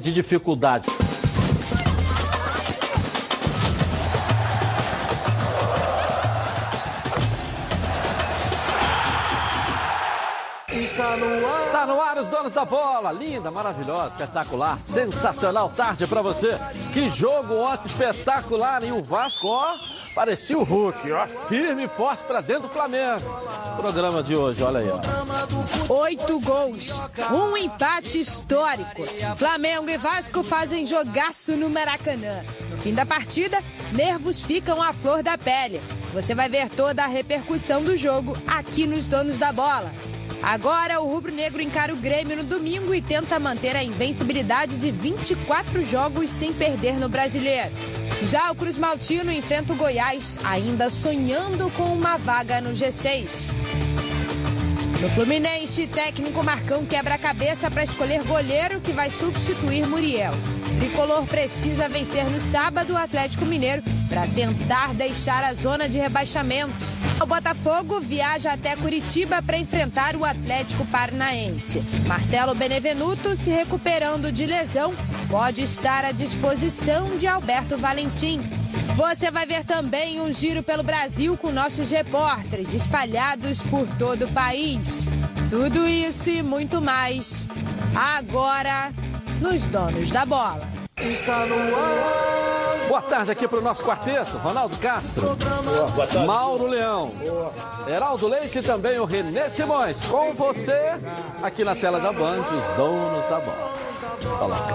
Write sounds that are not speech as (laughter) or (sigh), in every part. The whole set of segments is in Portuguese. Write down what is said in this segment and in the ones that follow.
de dificuldade. Está no ar. Está no ar os donos da bola. Linda, maravilhosa, espetacular, sensacional tarde para você. Que jogo ontem espetacular e o Vasco, ó, parecia o Hulk, ó, firme e forte para dentro do Flamengo. Programa de hoje, olha aí, ó. Oito gols, um empate histórico. Flamengo e Vasco fazem jogaço no Maracanã. No fim da partida, nervos ficam à flor da pele. Você vai ver toda a repercussão do jogo aqui nos Donos da Bola. Agora, o rubro-negro encara o Grêmio no domingo e tenta manter a invencibilidade de 24 jogos sem perder no Brasileiro. Já o Cruz Maltino enfrenta o Goiás, ainda sonhando com uma vaga no G6. No Fluminense, técnico Marcão quebra a cabeça para escolher goleiro que vai substituir Muriel. Tricolor precisa vencer no sábado o Atlético Mineiro para tentar deixar a zona de rebaixamento. O Botafogo viaja até Curitiba para enfrentar o Atlético Paranaense. Marcelo Benevenuto, se recuperando de lesão, pode estar à disposição de Alberto Valentim. Você vai ver também um giro pelo Brasil com nossos repórteres espalhados por todo o país. Tudo isso e muito mais. Agora, nos Donos da Bola. Está no ar. Boa tarde aqui para o nosso quarteto. Ronaldo Castro. Boa, tarde. Mauro Leão. Boa. Heraldo Leite e também o Renê Simões. Com você, aqui na tela da Band, os donos da bola. Coloca.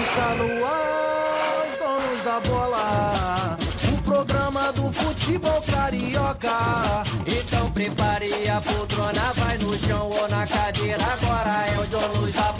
Está no ar, os donos da bola. O programa do futebol carioca. Então prepare a poltrona, vai no chão ou na cadeira. Agora é o donos da bola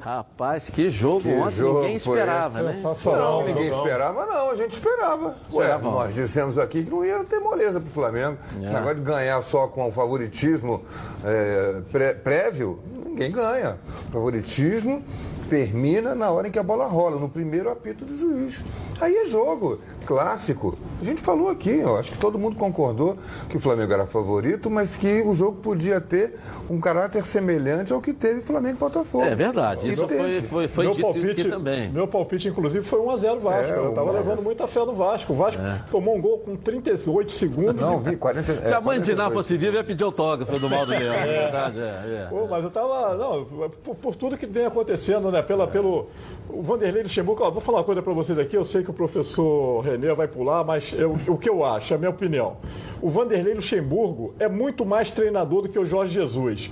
Rapaz, que jogo que ontem jogo ninguém esperava, né? Não, ninguém esperava, não. A gente esperava. Ué, nós dissemos aqui que não ia ter moleza pro Flamengo. É. Esse negócio de ganhar só com o favoritismo é, pré prévio, ninguém ganha. Favoritismo termina na hora em que a bola rola, no primeiro apito do juiz. Aí é jogo clássico. A gente falou aqui, eu acho que todo mundo concordou que o Flamengo era favorito, mas que o jogo podia ter um caráter semelhante ao que teve Flamengo e Botafogo. É verdade, isso foi, foi, foi meu dito palpite, aqui também. Meu palpite, inclusive, foi 1x0 Vasco. É, eu estava levando muita fé no Vasco. O Vasco é. tomou um gol com 38 segundos. Não, vi, 40, Se é, a mãe de Ná fosse viva, ia pedir autógrafo do Maldo Leão. É, verdade, é, é. Pô, mas eu estava, não, por, por, tudo que vem acontecendo, né, pela, pelo o Vanderlei Luxemburgo, ó, vou falar uma coisa para vocês aqui, eu sei que o professor René vai pular, mas eu, o que eu acho, é a minha opinião. O Vanderlei Luxemburgo é muito mais treinador do que o Jorge Jesus.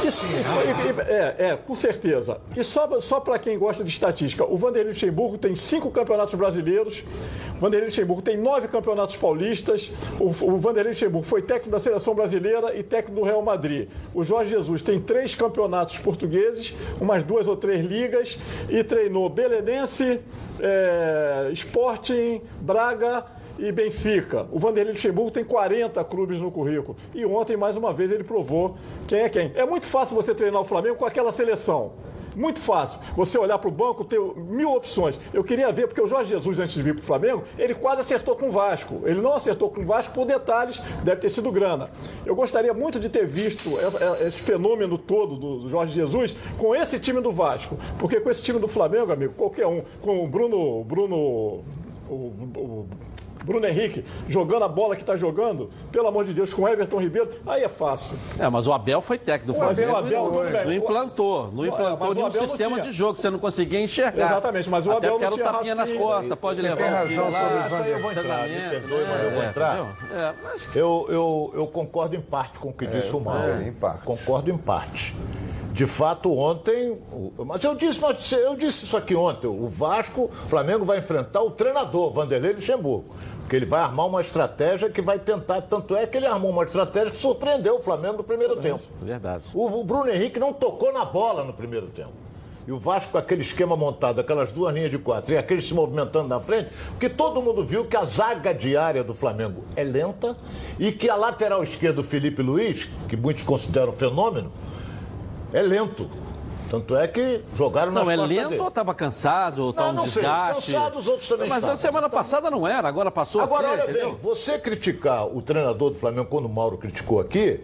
Isso, é, é, com certeza. E só, só para quem gosta de estatística, o Vanderlei Luxemburgo tem cinco campeonatos brasileiros, o Vanderlei Luxemburgo tem nove campeonatos paulistas, o, o Vanderlei Luxemburgo foi técnico da seleção brasileira e técnico do Real Madrid. O Jorge Jesus tem três campeonatos portugueses, umas duas ou três ligas, e treinou Belenense, é, Sporting, Braga e Benfica. O Vanderlei Luxemburgo tem 40 clubes no currículo. E ontem, mais uma vez, ele provou quem é quem. É muito fácil você treinar o Flamengo com aquela seleção. Muito fácil. Você olhar para o banco, ter mil opções. Eu queria ver, porque o Jorge Jesus, antes de vir para o Flamengo, ele quase acertou com o Vasco. Ele não acertou com o Vasco por detalhes, deve ter sido grana. Eu gostaria muito de ter visto esse fenômeno todo do Jorge Jesus com esse time do Vasco. Porque com esse time do Flamengo, amigo, qualquer um, com o Bruno. Bruno o, o, Bruno Henrique jogando a bola que está jogando, pelo amor de Deus, com Everton Ribeiro, aí é fácil. É, mas o Abel foi técnico do Flamengo. Abel, não, não implantou, não implantou nenhum sistema de jogo, você não conseguia enxergar. Exatamente, mas o Até Abel não tinha o tapinha nas costas, pode você levar. Tem razão um sobre isso aí eu vou entrar, me perdoe, mas eu vou é, entrar. É, mas... eu, eu, eu concordo em parte com o que é, disse o Mauro. É, em parte. Concordo em parte. De fato, ontem. Mas eu disse, eu disse isso aqui ontem. O Vasco, o Flamengo vai enfrentar o treinador, Vanderlei Luxemburgo. Porque ele vai armar uma estratégia que vai tentar. Tanto é que ele armou uma estratégia que surpreendeu o Flamengo no primeiro tempo. Verdade. O, o Bruno Henrique não tocou na bola no primeiro tempo. e o Vasco com aquele esquema montado, aquelas duas linhas de quatro, e aqueles se movimentando na frente, porque todo mundo viu que a zaga diária do Flamengo é lenta e que a lateral esquerda do Felipe Luiz, que muitos consideram fenômeno, é lento. Tanto é que jogaram nas Não, é lento dele. ou estava cansado, ou está um não sei. desgaste? Cansado, os outros também Mas estavam. a semana passada não era, agora passou Agora, a ser, olha entendeu? bem, você criticar o treinador do Flamengo quando o Mauro criticou aqui,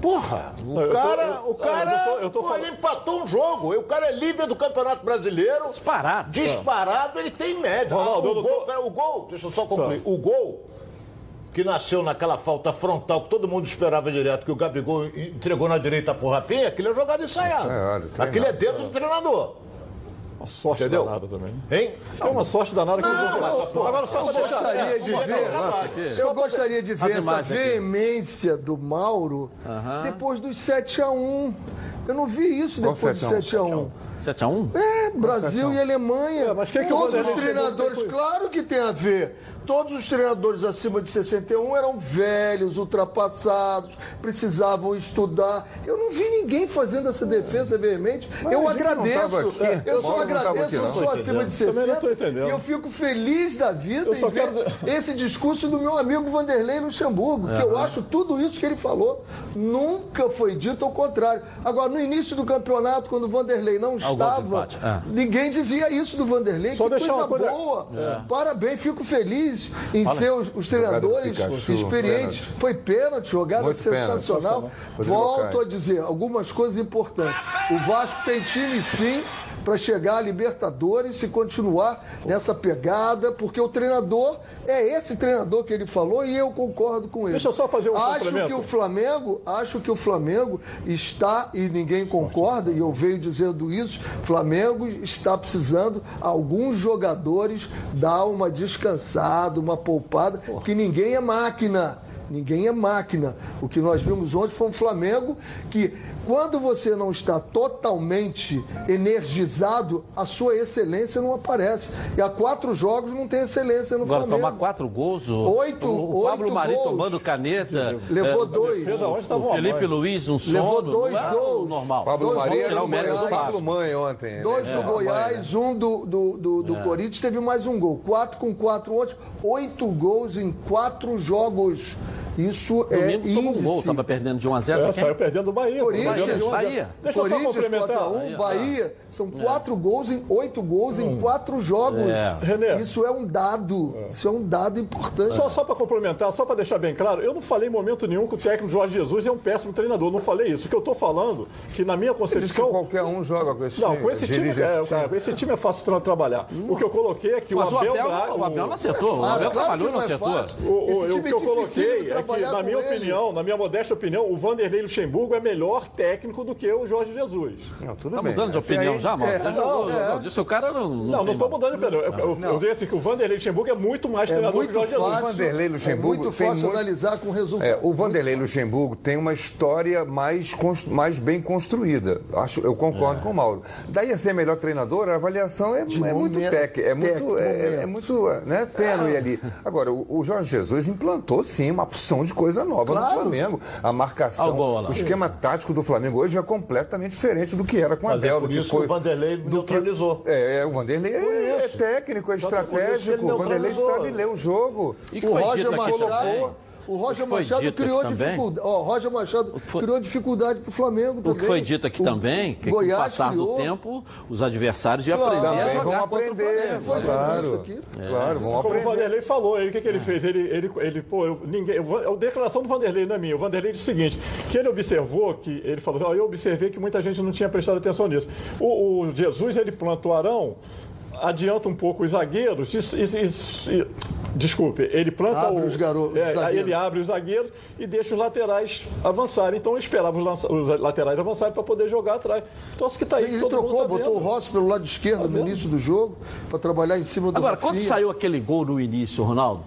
porra, o eu tô- cara, eu- o cara eu tô- eu tô falando- ele empatou um jogo, o cara é líder do Campeonato Brasileiro. Disparado. Disparado, ele tem média. Ronaldo, Ah, o, não gol, tô- pera, o gol, deixa eu só concluir, o gol que nasceu naquela falta frontal que todo mundo esperava direto, que o Gabigol entregou na direita pro Rafinha, aquilo é jogada ensaiada. Ensaiado, treinado. Aquilo é dedo do treinador. Uma sorte Entendeu? danada também. Hein? É uma sorte danada que eu Não, vou mas, pô, Agora só deixar. gostaria de ver, eu gostaria de ver essa imagens aqui. veemência do Mauro depois dos 7 a 1 Eu não vi isso depois do 7 7 a 1 7x1? É, Brasil e Alemanha. É, mas que o Todos os treinadores, claro que tem a ver. Todos os treinadores acima de 61 eram velhos, ultrapassados, precisavam estudar. Eu não vi ninguém fazendo essa defesa veemente. Eu agradeço. Eu só agradeço, aqui, eu sou acima de Também não 60. tô entendendo. E eu fico feliz da vida Eu em ver quero- esse discurso do meu amigo Vanderlei Luxemburgo, que eu acho tudo isso que ele falou nunca foi dito ao contrário. Agora, no início do campeonato, quando o Vanderlei não estava, empate, é. ninguém dizia isso do Vanderlei. Só que coisa coisa- boa. Parabéns, fico feliz em ser os, os treinadores Pikachu, experientes. pênalti. Foi pênalti, jogada Muito pênalti, sensacional. Volto a dizer algumas coisas importantes. O Vasco tem time sim para chegar à Libertadores e continuar nessa pegada, porque o treinador é esse treinador que ele falou e eu concordo com ele. Deixa eu só fazer um acho que o Flamengo, acho que o Flamengo está e ninguém concorda e eu venho dizendo isso, Flamengo está precisando alguns jogadores dar uma descansada, uma poupada, porque ninguém é máquina. Ninguém é máquina. O que nós vimos ontem foi um Flamengo que, quando você não está totalmente energizado, a sua excelência não aparece. E há quatro jogos não tem excelência no Agora, Flamengo. tomar quatro gols. O, Oito- o, o Pablo Mari tomando caneta. Levou é, dois. O Felipe. Luiz, um sono. Levou dois não era gols. Normal. Pablo Dois gols era do o mérito do. Pablo Mãe ontem. Dois né? do É, Goiás, um do, do, do, do Corinthians, teve mais um gol. Quatro com quatro ontem, oito gols em quatro jogos. Isso é Domingo tomou um índice. gol, estava perdendo de 1 a 0 É, saiu perdendo o Bahia. Corinthians, perdendo de 1 a 0. Bahia. Deixa eu só Corinthians complementar. 4 a 1, Bahia, são quatro gols em oito gols em quatro jogos. É. René. Isso é um dado. Isso é um dado importante. Só, só para complementar, só para deixar bem claro, eu não falei em momento nenhum que o técnico Jorge Jesus é um péssimo treinador. Não falei isso. O que eu estou falando, que na minha concepção. qualquer um joga com esse Não, time. com esse time, é, com esse time é fácil tra trabalhar. O que eu coloquei é que Mas o Abel, Abel, Braga- o Abel não acertou. O Abel claro trabalhou e não é acertou. O, o- o que é eu dificílimo coloquei é que, na minha ele. opinião, na minha modesta opinião, o Vanderlei Luxemburgo é melhor técnico do que o Jorge Jesus. Não, tudo Tá bem. mudando de opinião aí- já, Mauro? é, não, é. não, Disse o cara não. Não, não estou mudando de opinião. Eu, eu, eu assim que o Vanderlei Luxemburgo é muito mais É treinador muito que o Jorge Jesus. fácil, Vanderlei Luxemburgo é muito tem fácil muito- analisar com resultado. É, o Vanderlei Luxemburgo tem uma história mais, mais bem construída. Acho, eu concordo com o Mauro. Daí a ser melhor treinador, a avaliação é, é muito tec, é muito, tec, é, é momento. muito né, tênue ali. Agora, o, o Jorge Jesus implantou sim uma opção de coisa nova Claro. no Flamengo. A marcação, Ah, o gol, esquema tático do Flamengo hoje é completamente diferente do que era com o Mas é Abel. por que isso que o Vanderlei do neutralizou. É, é, o Vanderlei é, é técnico, é que que estratégico. O Vanderlei sabe ler o jogo. E que O foi Roger Machado? O Roger O que foi Machado dito criou aqui também? dificuldade. Ó, o Roger Machado foi- criou dificuldade para o Flamengo também. O que foi dito aqui O também, que com o passar do criou. tempo, os adversários iam Claro. aprender a jogar vão aprender. Foi Claro, isso aqui. claro, vão Como o aprender. Vanderlei falou, ele, o que, que ele fez? Ele, ele, ele pô, eu, ninguém, eu, vou- a declaração do Vanderlei não é minha. O Vanderlei disse o seguinte: que ele observou que ele falou, ó, eu observei que muita gente não tinha prestado atenção nisso. O, o Jesus ele planta o Arão, adianta um pouco os zagueiros e, e- e- e- desculpe, ele planta Abre o, os garo- os é, ele abre os zagueiros e deixa os laterais avançarem. Então eu esperava os, lança- os laterais avançarem para poder jogar atrás. Então isso que está aí. Ele todo mundo trocou, tá botou o. Rossi pelo lado esquerdo no vendo? início do jogo, para trabalhar em cima do Agora, quando Rafinha. saiu aquele gol no início, Ronaldo?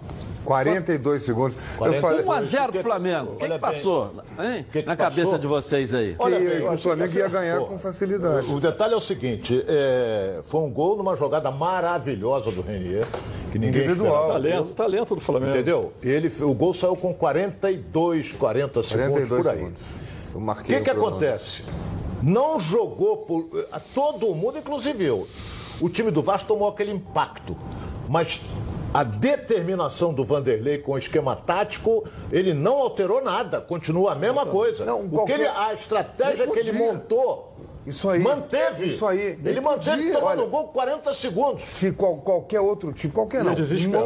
42 segundos. Eu 42. falei 1 a 0 pro Flamengo. O que, que passou hein? que na passou? cabeça de vocês aí? que, Olha bem, que o Flamengo que ia ganhar Pô, com facilidade. O detalhe é o seguinte: é, foi um gol numa jogada maravilhosa do Renier, que ninguém Individual. esperava. Talento, talento do Flamengo. Entendeu? Ele, o gol saiu com 42, 40 segundos 42 por aí. segundos. O que, que acontece? não jogou por. Todo mundo, inclusive eu. O time do Vasco tomou aquele impacto. Mas a determinação do Vanderlei com o esquema tático, ele não alterou nada, continua a mesma coisa. Não, qualquer... o que ele, a estratégia que ele montou isso aí. Manteve. Isso aí. Ele manteve tomando Olha, gol 40 segundos. Se qual, qualquer outro time, qualquer não,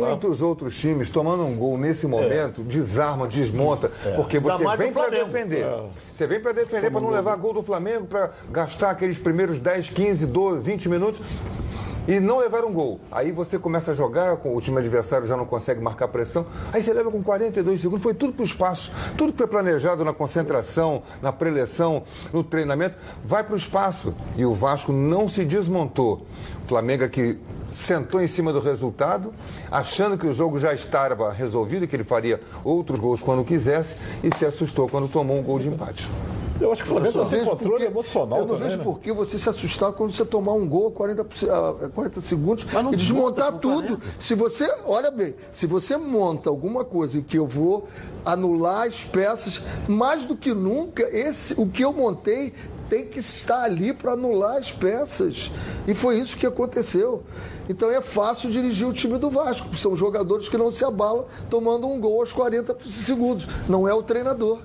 muitos outros times tomando um gol nesse momento, é. desarma, desmonta, é. porque você vem para defender. É. Você vem para defender para não levar gol do Flamengo, para gastar aqueles primeiros 10, 15, 12, 20 minutos e não levar um gol. Aí você começa a jogar, o time adversário já não consegue marcar pressão. Aí você leva com 42 segundos, foi tudo para o espaço. Tudo que foi planejado na concentração, na preleção, no treinamento, vai para o espaço. E o Vasco não se desmontou. O Flamengo aqui sentou em cima do resultado, achando que o jogo já estava resolvido, que ele faria outros gols quando quisesse, e se assustou quando tomou um gol de empate. Eu acho que o Flamengo está sem controle porque, emocional Eu não também, vejo né? por que você se assustar quando você tomar um gol a 40, a 40 segundos e desmontar tudo. Se você, olha bem, se você monta alguma coisa em que eu vou anular as peças, mais do que nunca, esse, o que eu montei tem que estar ali para anular as peças. E foi isso que aconteceu. Então é fácil dirigir o time do Vasco, são jogadores que não se abalam tomando um gol aos 40 segundos. Não é o treinador.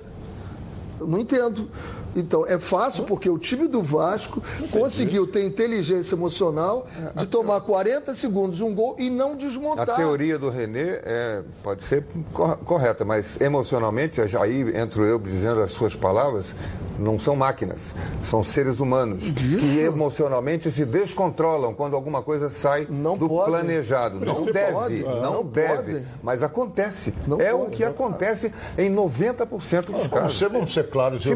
Eu não entendo. Então, é fácil porque o time do Vasco conseguiu ter inteligência emocional de tomar 40 segundos um gol e não desmontar. A teoria do Renê é, pode ser correta, mas emocionalmente, aí entro eu dizendo as suas palavras, não são máquinas, são seres humanos Isso. que emocionalmente se descontrolam quando alguma coisa sai não do pode. planejado. Não deve, pode. não, não deve, pode. mas acontece. Não é pode, o que acontece em 90% dos casos. Vamos ser, vamos ser claros e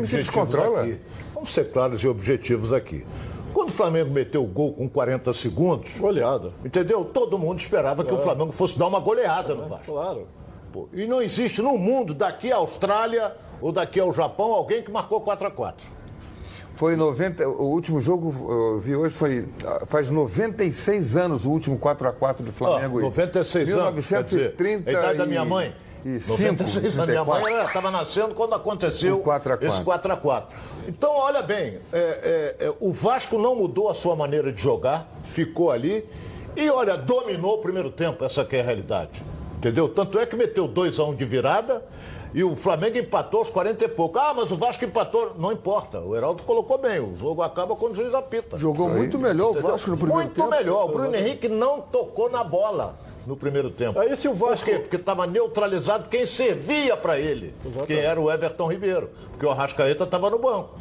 aqui. Vamos ser claros e objetivos aqui. Quando o Flamengo meteu o gol com 40 segundos. Goleada. Entendeu? Todo mundo esperava que o Flamengo fosse dar uma goleada no Vasco. Claro. Pô, e não existe no mundo, daqui à Austrália ou daqui ao Japão, alguém que marcou 4 a 4 Foi 90. O último jogo eu vi hoje foi. Faz 96 anos o último 4 a 4 do Flamengo. Oh, 96 1930 anos. 1930. A idade e... da minha mãe. E 96 anos. Minha mãe estava nascendo quando aconteceu 4 esse 4 a 4 Então, olha bem, é, é, é, o Vasco não mudou a sua maneira de jogar, ficou ali e, olha, dominou o primeiro tempo, essa é a realidade. Entendeu? Tanto é que meteu 2 a 1 um de virada e o Flamengo empatou aos 40 e pouco. Ah, mas o Vasco empatou. Não importa. O Heraldo colocou bem. O jogo acaba quando o juiz apita. Jogou muito melhor o Vasco no primeiro muito tempo. Muito melhor. O Bruno Henrique não tocou na bola no primeiro tempo. Aí se o Vasco... Por quê? Porque estava neutralizado quem servia para ele, Exatamente. que era o Everton Ribeiro, porque o Arrascaeta estava no banco.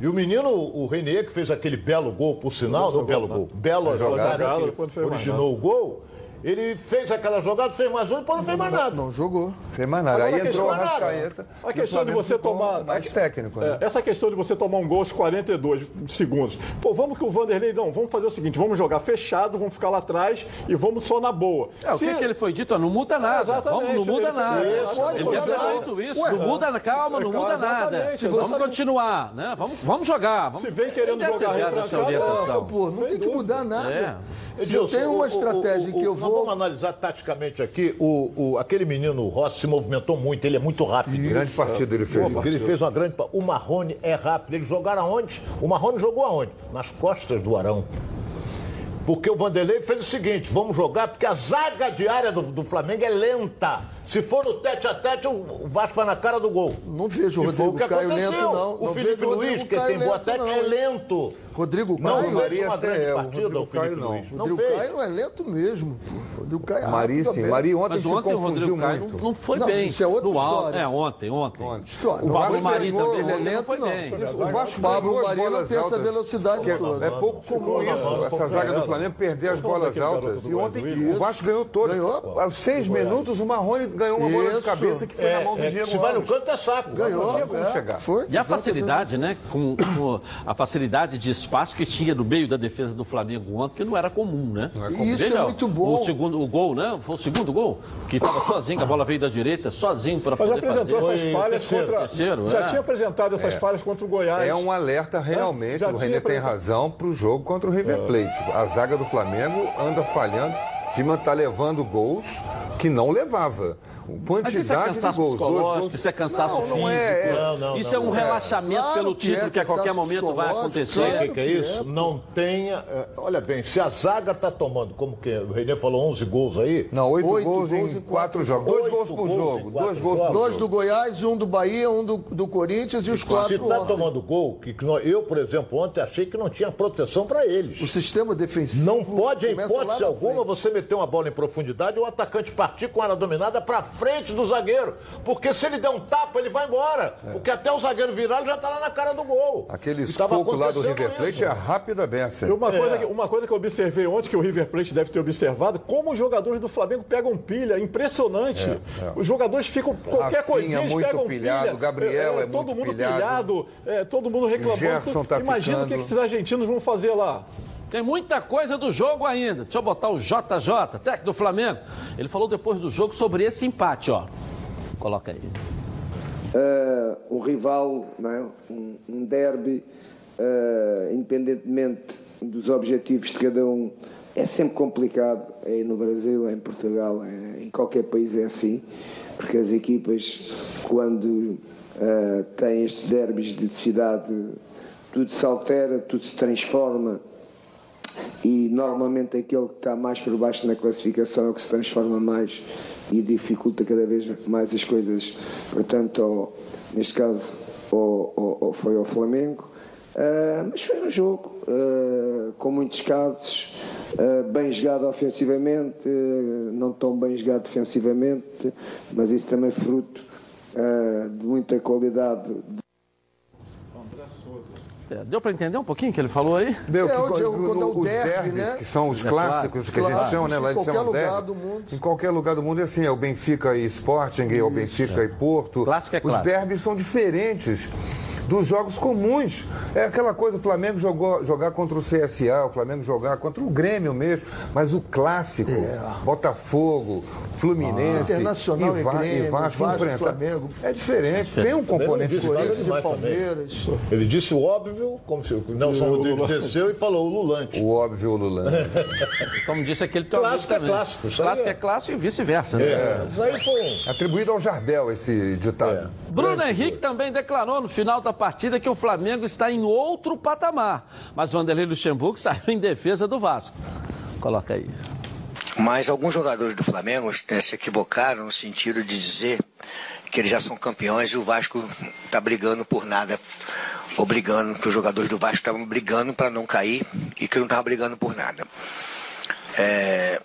E o menino, o Renier, que fez aquele belo gol, por sinal, não belo gol, bela jogada, jogada que originou o gol, ele fez aquela jogada, fez mais um e depois não fez mais nada. Não jogou. Fez mais nada. Agora, Aí entrou o Rascaeta. A questão de você tomar. Mais técnico, né? É, essa questão de você tomar um gol aos 42 segundos. Pô, vamos que o Vanderlei. Não, vamos fazer o seguinte: vamos jogar fechado, vamos ficar lá atrás e vamos só na boa. É, o Se... que, que ele foi dito? Não muda nada. exatamente. Vamos, não muda ele nada. Isso, ele ter feito isso. Ué, não muda, calma, não muda nada. Vamos continuar, né? Vamos, vamos jogar. Vamos... Se vem querendo jogar retrancado, pô, não tem que mudar nada. É. Eu tenho uma estratégia que eu vou. Vamos analisar taticamente aqui. O, o, aquele menino Rossi se movimentou muito, ele é muito rápido. Isso. Grande partida ele fez. Ele fez uma grande. O Marrone é rápido. Eles jogaram aonde? O Marrone jogou aonde? Nas costas do Arão. Porque o Vanderlei fez o seguinte: vamos jogar, porque a zaga diária do, do Flamengo é lenta. Se for no tete a tete, o Vasco vai na cara do gol. Não vejo o Rodrigo Caio lento, não. O não Felipe Luiz, que tem boa técnica, é lento. Rodrigo Caio não fez uma grande é, partida, o, Felipe não. Luiz. Rodrigo não Caio não é lento mesmo. Rodrigo Caio é Mari, sim. Mari ontem Mas se ontem confundiu Caio muito. Não, foi não, bem. Isso é outra história. É, ontem, ontem. ontem. História. O Vasco Mari também é lento, não. O Vasco Pablo Mari não tem essa velocidade toda. É pouco comum isso, essa zaga do Flamengo perder as bolas altas. E ontem o Vasco ganhou todas. Aos seis minutos, o Marrone ganhou uma bola de cabeça que foi na mão do Diego Se vai no canto, é saco. Ganhou. Não tinha como chegar. E a facilidade, né? Com a facilidade de espaço que tinha no meio da defesa do Flamengo ontem, que não era comum, né? É comum. Isso Veja, é muito bom. O segundo o gol, né? Foi o segundo gol, que estava sozinho, a bola veio da direita, sozinho para poder Mas apresentou fazer. essas falhas terceiro, contra... Terceiro, já é. tinha apresentado essas é. falhas contra o Goiás. É um alerta realmente, o Renê tem razão, para o jogo contra o River é. Plate. A zaga do Flamengo anda falhando, time está levando gols que não levava. Quantidade é cansaço de gols. isso é cansaço não, físico. Não é, é. Não, não, isso não, é um é. relaxamento Claro pelo que título é que a qualquer momento vai acontecer. Sabe o que, que é que isso? é. Não tenha. é, Olha bem, se a zaga está tomando, como que o Renê falou, 11 gols aí. Não, oito, Oito gols, gols em em quatro quatro jogos. Dois Oito gols por jogo. quatro Dois gols por. Dois jogo. do Goiás, um do Bahia, um do, do Corinthians e os Se quatro está tomando gol, que que nós- eu, por exemplo, ontem achei que não tinha proteção para eles. O sistema defensivo. Não pode, em hipótese alguma, você meter uma bola em profundidade e o atacante partir com a área dominada para frente do zagueiro. Porque se ele der um tapa, ele vai embora. Porque até o zagueiro virar, ele já está lá na cara do gol. Aquele tava escoco lá do River Plate isso. é rápida beça. E Uma, coisa que, uma coisa que eu observei ontem, que o River Plate deve ter observado, como os jogadores do Flamengo pegam pilha, impressionante. Os jogadores ficam, qualquer Rafinha coisinha, eles muito pegam pilhado, pilha. Gabriel é todo muito mundo pilhado. é, todo mundo reclamando. Gerson tá Imagina o que, ficando. que esses argentinos vão fazer lá. Tem muita coisa do jogo ainda. Deixa eu botar o JJ, técnico do Flamengo. Ele falou depois do jogo sobre esse empate, ó. Coloca aí. uh, um rival, não é? um, um derby, uh, independentemente dos objetivos de cada um, é sempre complicado. É no Brasil, é em Portugal, é, em qualquer país é assim, porque as equipas, quando uh, têm estes derbys de cidade, tudo se altera, tudo se transforma e normalmente aquele que está mais por baixo na classificação é o que se transforma mais e dificulta cada vez mais as coisas. Portanto, neste caso, foi ao Flamengo. Ah, mas foi um jogo ah, com muitos casos, ah, bem jogado ofensivamente, não tão bem jogado defensivamente, mas isso também é fruto de muita qualidade É, deu para entender um pouquinho o que ele falou aí? Deu É, que, onde- quando- quando é o os derby, derbys, né? que são os É clássicos que a gente chama, né? Lá em qualquer lugar do derby. mundo. Em qualquer lugar do mundo é assim, é o Benfica e Sporting, é o Benfica e Porto. Clássico é Os clássico. derbys são diferentes dos jogos comuns. É aquela coisa, o Flamengo jogou, jogar contra o CSA, o Flamengo jogar contra o Grêmio mesmo, mas o clássico, Botafogo, Fluminense, Internacional e, e Va- Grêmio, e Vasco Vasco, enfrenta. Flamengo. É diferente, tem um componente diferente. Corinthians e demais também. Palmeiras. Ele disse o óbvio, como se o Nelson O Rodrigues desceu e falou o Lulante. O óbvio Lula. (laughs) Como disse aquele teu amigo Clássico é também. clássico, Clássico é. é clássico e vice-versa. né? É, isso aí foi. Atribuído ao Jardel esse ditado. Bruno Henrique também declarou no final da partida que o Flamengo está em outro patamar. Mas Vanderlei Luxemburgo (laughs) saiu em defesa do Vasco. Coloca aí. Mas alguns jogadores do Flamengo eh, se equivocaram no sentido de dizer que eles já são campeões e o Vasco está brigando por nada. Ou brigando, que os jogadores do Vasco estavam brigando para não cair e que não estavam brigando por nada. É,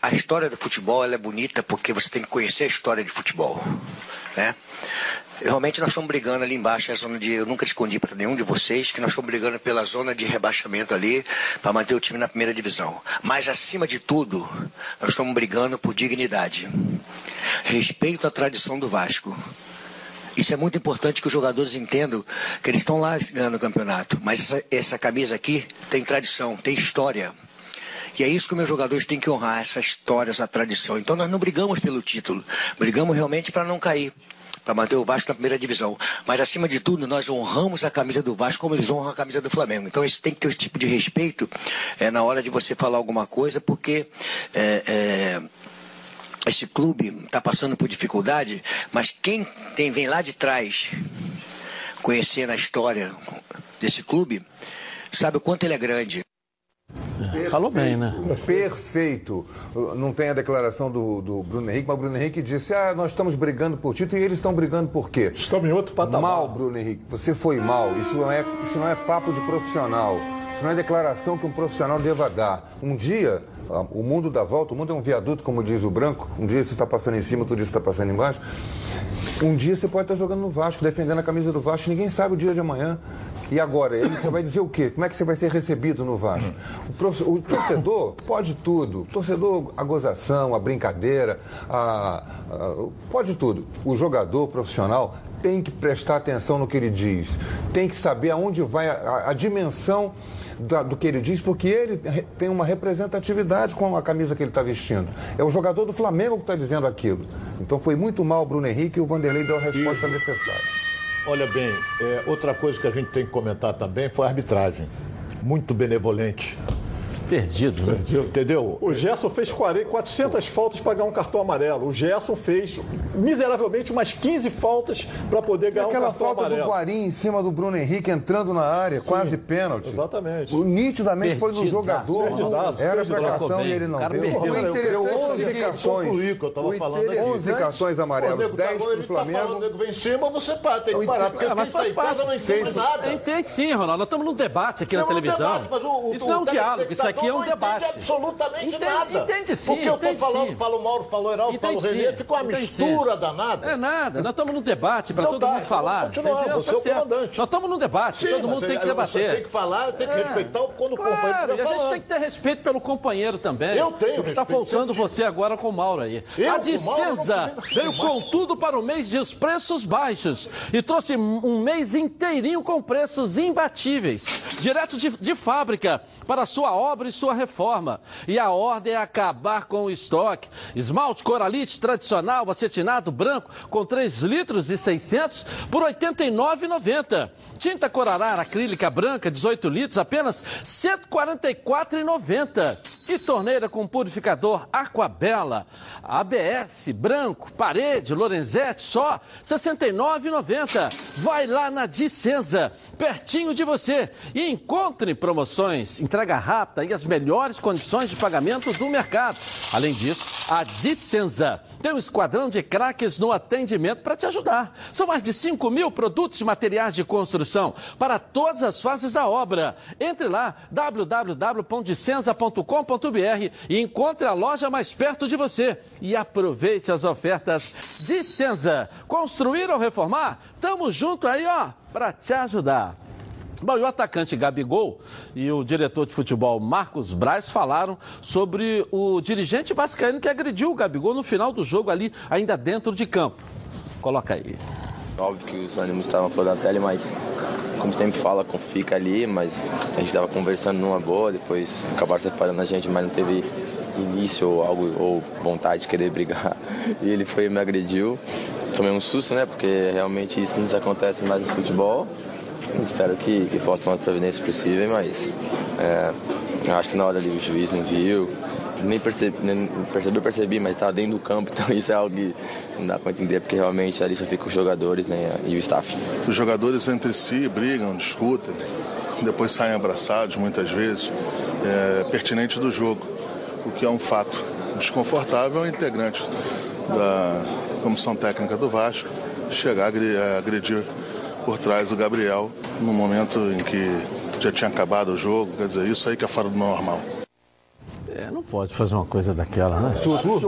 a história do futebol é bonita porque você tem que conhecer a história de futebol. Né? Realmente nós estamos brigando ali embaixo, é a zona de. Eu nunca escondi para nenhum de vocês que nós estamos brigando pela zona de rebaixamento ali para manter o time na primeira divisão. Mas acima de tudo, nós estamos brigando por dignidade. Respeito à tradição do Vasco. Isso é muito importante que os jogadores entendam que eles estão lá ganhando o campeonato. Mas essa, essa camisa aqui tem tradição, tem história. E é isso que os meus jogadores têm que honrar, essa história, essa tradição. Então nós não brigamos pelo título, brigamos realmente para não cair. Para manter o Vasco na primeira divisão. Mas, acima de tudo, nós honramos a camisa do Vasco como eles honram a camisa do Flamengo. Então, isso tem que ter esse tipo de respeito é, na hora de você falar alguma coisa, porque é, é, esse clube está passando por dificuldade, mas quem tem, vem lá de trás conhecendo a história desse clube, sabe o quanto ele é grande. Falou bem, né? Perfeito. Não tem a declaração do, do Bruno Henrique, mas o Bruno Henrique disse: ah, nós estamos brigando por título e eles estão brigando por quê? Estamos em outro patamar. Mal, Bruno Henrique. Você foi mal. Isso não é, isso não é papo de profissional. Isso não é declaração que um profissional deva dar. Um dia, ah, o mundo dá volta, o mundo é um viaduto, como diz o Branco. Um dia você está passando em cima, outro dia você está passando embaixo. Um dia você pode estar jogando no Vasco, defendendo a camisa do Vasco, ninguém sabe o dia de amanhã. E agora, ele, você vai dizer o quê? Como é que você vai ser recebido no Vasco? O, prof- o torcedor pode tudo. O torcedor, a gozação, a brincadeira, a- a- pode tudo. O jogador profissional tem que prestar atenção no que ele diz, tem que saber aonde vai a, a- dimensão da- do que ele diz, porque ele tem uma representatividade com a camisa que ele está vestindo. É o jogador do Flamengo que está dizendo aquilo. Então foi muito mal o Bruno Henrique e o Vanderlei deu a resposta necessária. Olha bem, é, outra coisa que a gente tem que comentar também foi a arbitragem. Muito benevolente. Perdido, né? Perdido. Entendeu? O Gerson fez 40, 400 faltas para ganhar um cartão amarelo. O Gerson fez miseravelmente umas 15 faltas para poder ganhar um cartão amarelo. Aquela falta do Guarim em cima do Bruno Henrique entrando na área, Sim, quase pênalti. Exatamente. O nitidamente foi no jogador. Perdidaço, era para cartão e ele não deu. Deu 11 cartões. Que eu tava falando 11 cartões amarelos, 10 pro Flamengo. Tá falando, nego vem em cima, você para, tem que parar, porque mas faz parte. não entende nada. Entende sim, Ronaldo. Nós estamos num debate aqui na televisão. Isso não é um diálogo, isso aqui é um debate. absolutamente nada. Entende sim. Porque eu tô falando, falo o Mauro, falou o Heraldo, falo o Renê, fica uma mistura danada. É nada. Nós estamos num debate para todo tá, mundo falar. Continuar, você é o comandante. Nós estamos num debate, todo mundo tem que debater. Você tem que falar, tem que respeitar quando o companheiro E a gente tem que ter respeito pelo companheiro também. Eu tenho Está faltando você agora com o Mauro aí. A Dicenza veio com tudo para o mês de preços baixos e trouxe um mês inteirinho com preços imbatíveis, direto de, de fábrica, para sua obra e sua reforma. E a ordem é acabar com o estoque. Esmalte Coralite tradicional, acetinado branco, com 3 litros e 600 por R$ 89,90. Tinta Corará acrílica branca, 18 litros, apenas R$ 144,90. E torneira com purificador Aquabela, ABS, branco, parede, Lorenzetti, só R$ 69,90. Vai lá na Dicenza, pertinho de você, e encontre promoções, entrega rápida e as melhores condições de pagamento do mercado. Além disso, a Dicenza tem um esquadrão de craques no atendimento para te ajudar. São mais de 5 mil produtos e materiais de construção para todas as fases da obra. Entre lá, www.dicenza.com.br e encontre a loja mais perto de você. E aproveite as ofertas Dicenza. Construir ou reformar? Tamo junto aí, ó, para te ajudar. Bom, e o atacante Gabigol e o diretor de futebol Marcos Braz falaram sobre o dirigente vascaíno que agrediu o Gabigol no final do jogo ali, ainda dentro de campo. Coloca aí. Óbvio que os ânimos estavam flor da pele, mas como sempre fala, fica ali, mas a gente estava conversando numa boa, depois acabaram separando a gente, mas não teve início ou algo ou vontade de querer (laughs) brigar. E ele foi e me agrediu. Tomei um susto, né? Porque realmente isso não acontece mais no futebol. Espero que, que possa tomar as providências possíveis, mas é, eu acho que na hora ali o juiz não viu, nem percebi, nem percebi, percebi, mas estava dentro do campo, (laughs) então isso é algo que não dá para entender, porque realmente ali só fica os jogadores né, e o staff. Os jogadores entre si brigam, discutem, depois saem abraçados muitas vezes, é, pertinente do jogo, o que é um fato desconfortável ao integrante da comissão técnica do Vasco chegar a agredir por trás do Gabriel no momento em que já tinha acabado o jogo. Quer dizer, isso aí que é fora do normal. É, não pode fazer uma coisa daquela, né? Absolutamente.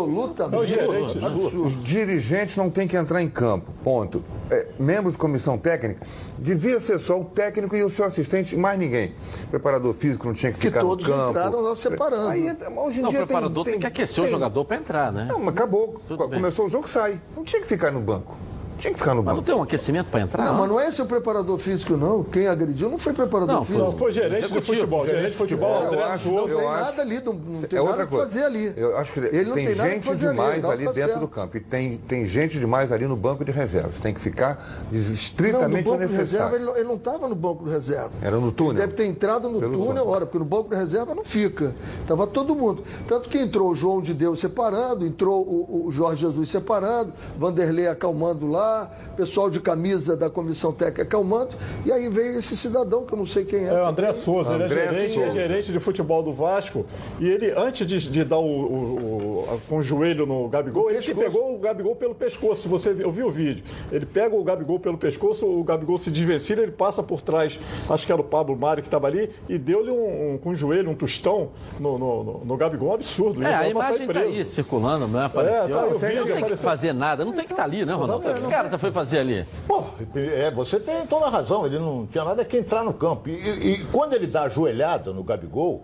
Os dirigentes não têm que entrar em campo, ponto. É, membros de comissão técnica, devia ser só o técnico e o seu assistente, mais ninguém. Preparador físico não tinha que ficar que no campo. todos entraram lá separando. Aí, hoje em não, dia o preparador tem, tem, tem que aquecer tem... o jogador para entrar, né? Não, mas acabou. Tudo Começou bem. o jogo, sai. Não tinha que ficar no banco. Tinha que ficar no banco. Mas não tem um aquecimento para entrar? Não, não, mas não é esse o preparador físico, não. Quem agrediu não foi preparador não, físico. Não, foi gerente de futebol. Gerente de futebol, é, eu acho, Não tem nada ali, não, não tem é nada para fazer ali. Eu acho que Ele tem, tem gente demais ali, ali dentro do campo. E tem, tem gente demais ali no banco de reservas. Tem que ficar estritamente não, no banco necessário. De reserva, ele não estava no banco de reserva. Era no túnel? Ele deve ter entrado no Pelo túnel, hora, porque no banco de reserva não fica. Estava todo mundo. Tanto que entrou o João de Deus separando, entrou o, o Jorge Jesus separando, Vanderlei acalmando lá, pessoal de camisa da comissão técnica acalmando, e aí veio esse cidadão, que eu não sei quem é. É o André Souza, André ele é gerente, Souza. É gerente de futebol do Vasco, e ele, antes de, de dar o, o, o, com o joelho no Gabigol, ele pegou o Gabigol pelo pescoço, se você ouviu o vídeo. Ele pega o Gabigol pelo pescoço, o Gabigol se desvencilha, ele passa por trás, acho que era o Pablo Mário que estava ali, e deu-lhe um, um, com o joelho, um tostão no, no, no, no Gabigol, um absurdo. É, a imagem está aí circulando, não é? Apareceu. É, tá, não, tem, não tem que fazer nada, não tem que estar tá ali, né, Ronaldo? O que esse cara foi fazer ali? Pô, é, você tem toda a razão, ele não tinha nada que entrar no campo. E, e, e quando ele dá a joelhada no Gabigol,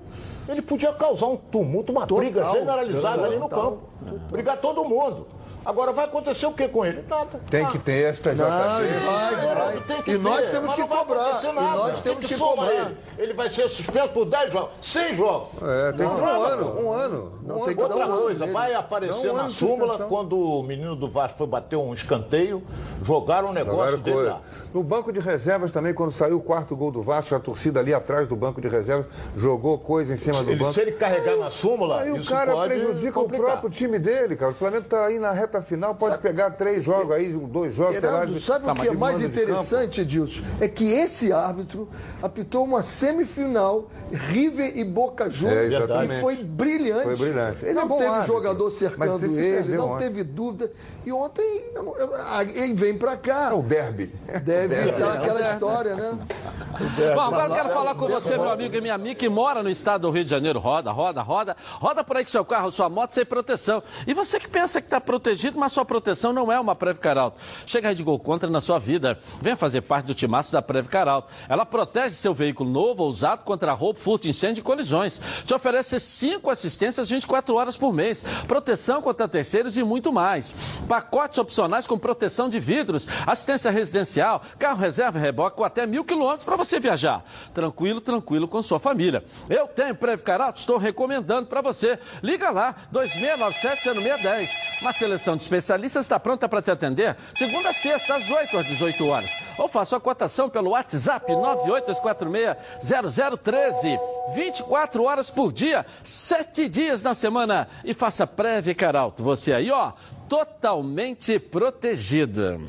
ele podia causar um tumulto, uma total, briga generalizada total, ali no total. campo. Brigar todo mundo. Agora vai acontecer o que com ele? Nada. Tem que ter vai. tem que e ter, nós temos que cobrar. E nós temos que, cobrar. Ele. ele vai ser suspenso por 10 jogos, 6 jogos. É, tem Não, um ano, um ano. Não, um tem que Outra um coisa, vai aparecer um na súmula quando o menino do Vasco foi bater um escanteio, jogaram um negócio dele coisa. lá. No banco de reservas também, quando saiu o quarto gol do Vasco, a torcida ali atrás do banco de reservas jogou coisa em cima do Ele, banco. se ele carregar na súmula, Aí o cara prejudica complicar. o próprio time dele, cara. O Flamengo tá aí na reta final, pode pegar três jogos aí, dois jogos, sei lá. De- sabe Tá, o que mas é mais interessante, Edilson? É que esse árbitro apitou uma semifinal, River e Boca É, Juniors, exatamente. e foi brilhante. Foi brilhante. Ele não é bom teve árbitro. jogador cercando ele, não ontem. teve dúvida. E ontem ah, ele vem pra cá. É o derby. Deve dar aquela história, né? Bom, agora eu quero falar com você, meu amigo e minha amiga, que mora no estado do Rio de Janeiro. Roda, roda, roda. Roda por aí com seu carro, sua moto sem proteção. E você que pensa que está protegido, mas sua proteção não é uma Preve Caralto. Chega de gol contra na sua vida. Venha fazer parte do timaço da Preve Caralto. Ela protege seu veículo novo ou usado contra roubo, furto, incêndio e colisões. Te oferece cinco assistências 24 horas por mês. Proteção contra terceiros e muito mais. Pacotes opcionais com proteção de vidros, assistência residencial, carro reserva e reboque com até mil quilômetros para você viajar. Tranquilo, tranquilo com sua família. Eu tenho Preve Caralto, estou recomendando para você. Liga lá, 2697-0610. Uma seleção de especialistas está pronta para te atender segunda a sexta, às 8 às 18 horas. Ou faça a cotação pelo WhatsApp 98246-0013. 24 horas por dia, 7 dias na semana. E faça Preve Caralto. Você aí, ó, totalmente protegido.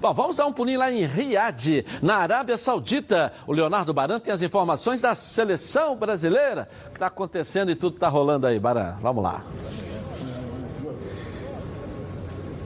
Bom, vamos dar um pulinho lá em Riad, na Arábia Saudita. O Leonardo Baran tem as informações da seleção brasileira. O que está acontecendo e tudo está rolando aí, Baran. Vamos lá.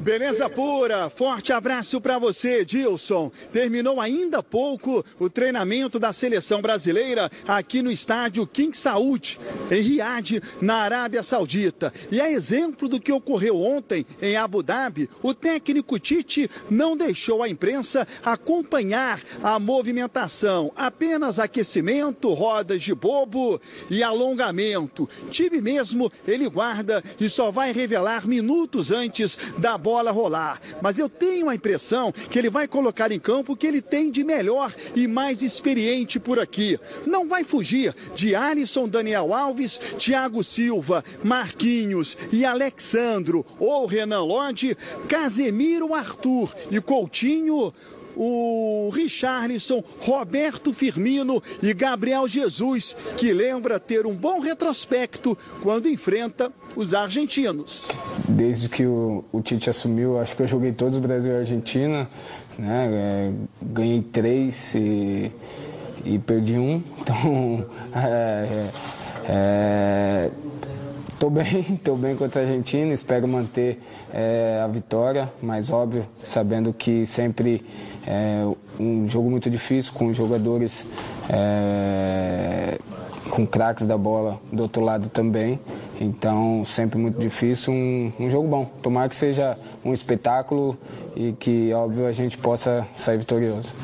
Beleza pura, forte abraço para você, Dilson. Terminou ainda há pouco o treinamento da seleção brasileira aqui no estádio King Saud, em Riad, na Arábia Saudita. E a exemplo do que ocorreu ontem em Abu Dhabi, o técnico Tite não deixou a imprensa acompanhar a movimentação, apenas aquecimento, rodas de bobo e alongamento. Time mesmo ele guarda e só vai revelar minutos antes da bola rolar. Mas eu tenho a impressão que ele vai colocar em campo o que ele tem de melhor e mais experiente por aqui. Não vai fugir de Alisson Daniel Alves, Thiago Silva, Marquinhos e Alexandro ou Renan Lodge, Casemiro Arthur e Coutinho o Richarlison, Roberto Firmino e Gabriel Jesus, que lembra ter um bom retrospecto quando enfrenta os argentinos. Desde que o, o Tite assumiu, acho que eu joguei todos Brasil e Argentina, né? É, ganhei três e, e perdi um. (laughs) Então, é, é, Tô bem, (laughs) tô bem contra a Argentina, espero manter é, a vitória, mas óbvio, sabendo que sempre é um jogo muito difícil, com jogadores é, com craques da bola do outro lado também. Então, sempre muito difícil, um, um jogo bom. Tomara que seja um espetáculo e que, óbvio, a gente possa sair vitorioso.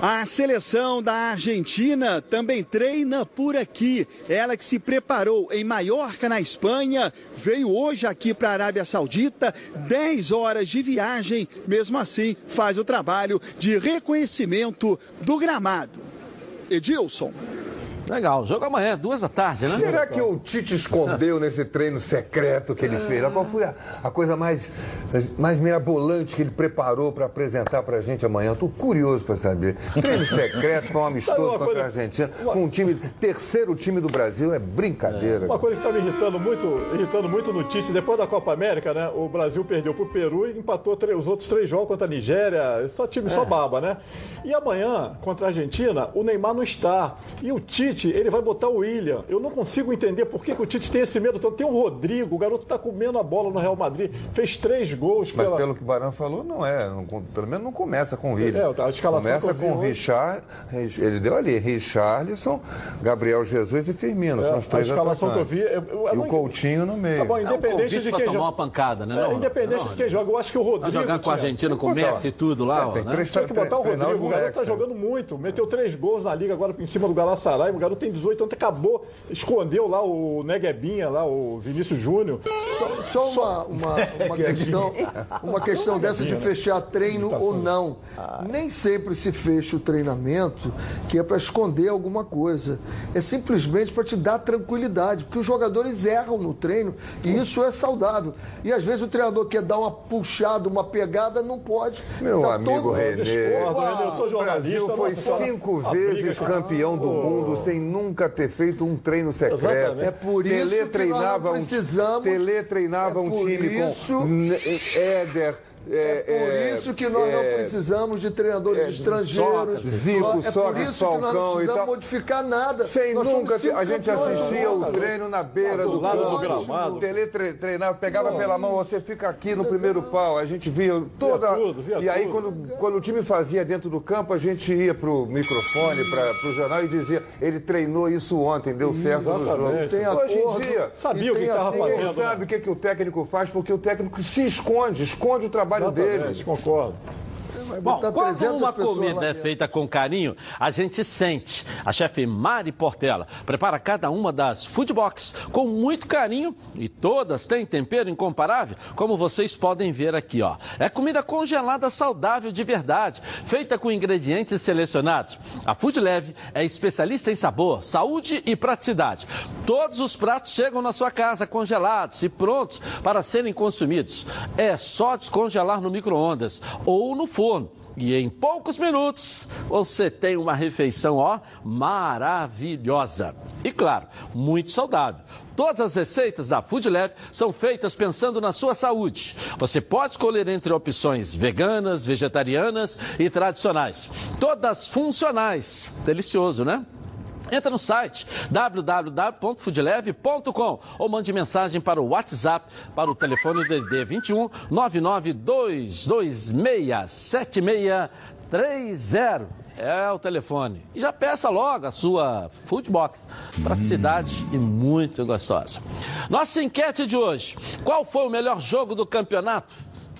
A seleção da Argentina também treina por aqui. Ela que se preparou em Maiorca, na Espanha, veio hoje aqui para a Arábia Saudita, 10 horas de viagem, mesmo assim faz o trabalho de reconhecimento do gramado. Edilson. Legal, jogo amanhã, duas da tarde, né? Será que o Tite escondeu nesse treino secreto que ele fez? Qual foi a, a coisa mais, mais mirabolante que ele preparou para apresentar para a gente amanhã? Estou curioso para saber. Treino secreto para um (laughs) amistoso contra a Argentina, com um time, terceiro time do Brasil, é brincadeira. Uma coisa que está me irritando muito, irritando muito no Tite, depois da Copa América, né? O Brasil perdeu para o Peru e empatou três- os outros três jogos contra a Nigéria, só time, só baba, né? E amanhã, contra a Argentina, o Neymar não está. E o Tite, ele vai botar o William. Eu não consigo entender por que, que o Tite tem esse medo todo. Tem o Rodrigo, o garoto está comendo a bola no Real Madrid, fez três gols Mas pela... pelo que o Barão falou, não é. não- pelo menos não começa com o William. É, a escalação começa com o. Richard, ele deu ali, Richarlison, Gabriel Jesus e Firmino. É, são os a três escalação que eu atacantes. vi, eu- eu- e não- o Coutinho no meio. Tá bom, É um independente de quem tomar joga. uma pancada, né? É, não? independente Não, de quem joga, eu acho que o Rodrigo. Vai jogar com a Argentina com Tem que botar. Messi e tudo lá, É, ó, tem né? três Tinha que botar o Rodrigo, o garoto tá moleques, né? jogando muito. Meteu três gols na liga agora em cima do Galatasaray. O garoto tem 18 anos, acabou, escondeu lá o Neguebinha, lá o Vinícius Júnior. Só, só uma, uma, uma questão, uma questão dessa de fechar treino ou não. Nem sempre se fecha o treinamento que é para esconder alguma coisa. É simplesmente para te dar tranquilidade, porque os jogadores erram no treino e isso é saudável. E às vezes o treinador quer dar uma puxada, uma pegada, não pode. Meu Tá amigo todo- Renê, Discordo, Renê, eu sou o jornalista, Brasil foi cinco vezes campeão do mundo sem nunca ter feito um treino secreto. Exatamente. É por isso Tele que nós um- precisamos- Tele treinava é um time isso- com Éder. É por isso que nós não é, precisamos de treinadores estrangeiros. Zico, é por Sócrates, isso que nós não Falcão e precisamos tal. modificar nada. Sem Nós nunca a gente assistia o treino na beira Do do, lado do campo, gramado. O Tele tre- treinava, pegava pela mão, você fica aqui no primeiro pau. A gente via toda. tudo, via e aí, tudo. quando, quando o time fazia dentro do campo, a gente ia pro microfone, para o jornal e dizia: ele treinou isso ontem, deu certo no jogo. Tem Hoje em dia, Sabia o que estava ninguém fazendo, né? sabe o que, que o técnico faz, porque o técnico se esconde, esconde o trabalho dele. Exatamente, concordo. Vai Bom, quando 300 uma comida é feita com carinho, a gente sente. A chefe Mari Portela prepara cada uma das food box com muito carinho e todas têm tempero incomparável, como vocês podem ver aqui, ó. É comida congelada saudável de verdade, feita com ingredientes selecionados. A Food Leve é especialista em sabor, saúde e praticidade. Todos os pratos chegam na sua casa congelados e prontos para serem consumidos. É só descongelar no micro-ondas ou no forno. E em poucos minutos você tem uma refeição, ó, maravilhosa. E claro, muito saudável. Todas as receitas da Food Leve são feitas pensando na sua saúde. Você pode escolher entre opções veganas, vegetarianas e tradicionais. Todas funcionais. Delicioso, né? Entra no site www.foodleve.com ou mande mensagem para o WhatsApp para o telefone DD 21 992267630. É o telefone. E já peça logo a sua Foodbox. Praticidade e muito gostosa. Nossa enquete de hoje. Qual foi o melhor jogo do campeonato?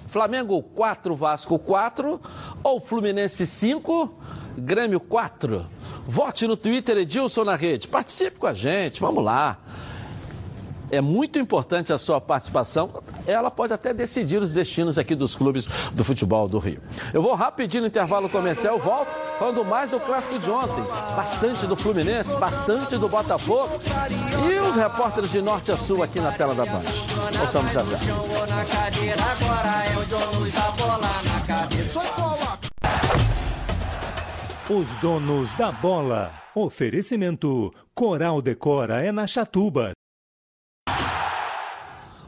Flamengo 4, Vasco 4 ou Fluminense 5, Grêmio 4? Vote no Twitter Edilson na rede. Participe com a gente, vamos lá. É muito importante a sua participação. Ela pode até decidir os destinos aqui dos clubes do futebol do Rio. Eu vou rapidinho no intervalo comercial, volto falando mais do clássico de ontem. Bastante do Fluminense, bastante do Botafogo e os repórteres de norte a sul aqui na tela da Band. Voltamos já já. Os donos da bola. Oferecimento: Coral Decora é na Chatuba.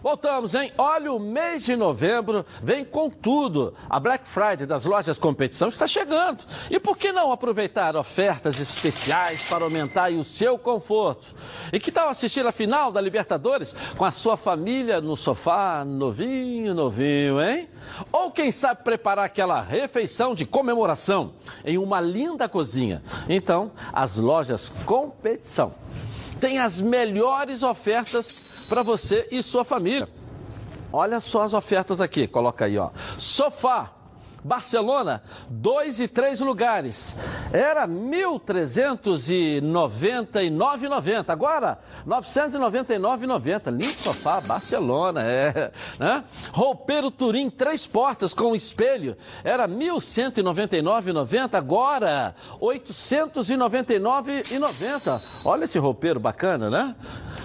Voltamos, hein? Olha, o mês de novembro vem com tudo. A Black Friday das lojas competição está chegando. E por que não aproveitar ofertas especiais para aumentar o seu conforto? E que tal assistir a final da Libertadores com a sua família no sofá, novinho, novinho, hein? Ou quem sabe preparar aquela refeição de comemoração em uma linda cozinha? Então, as lojas competição tem as melhores ofertas para você e sua família. Olha só as ofertas aqui, coloca aí, ó. Sofá Barcelona, dois e três lugares. Era R$ 1.399,90. Agora, R$ 999,90. Lindo sofá, Barcelona, é. Né? Roupeiro Turim, três portas com espelho. Era R$ 1.199,90. Agora, R$ 899,90. Olha esse roupeiro bacana, né?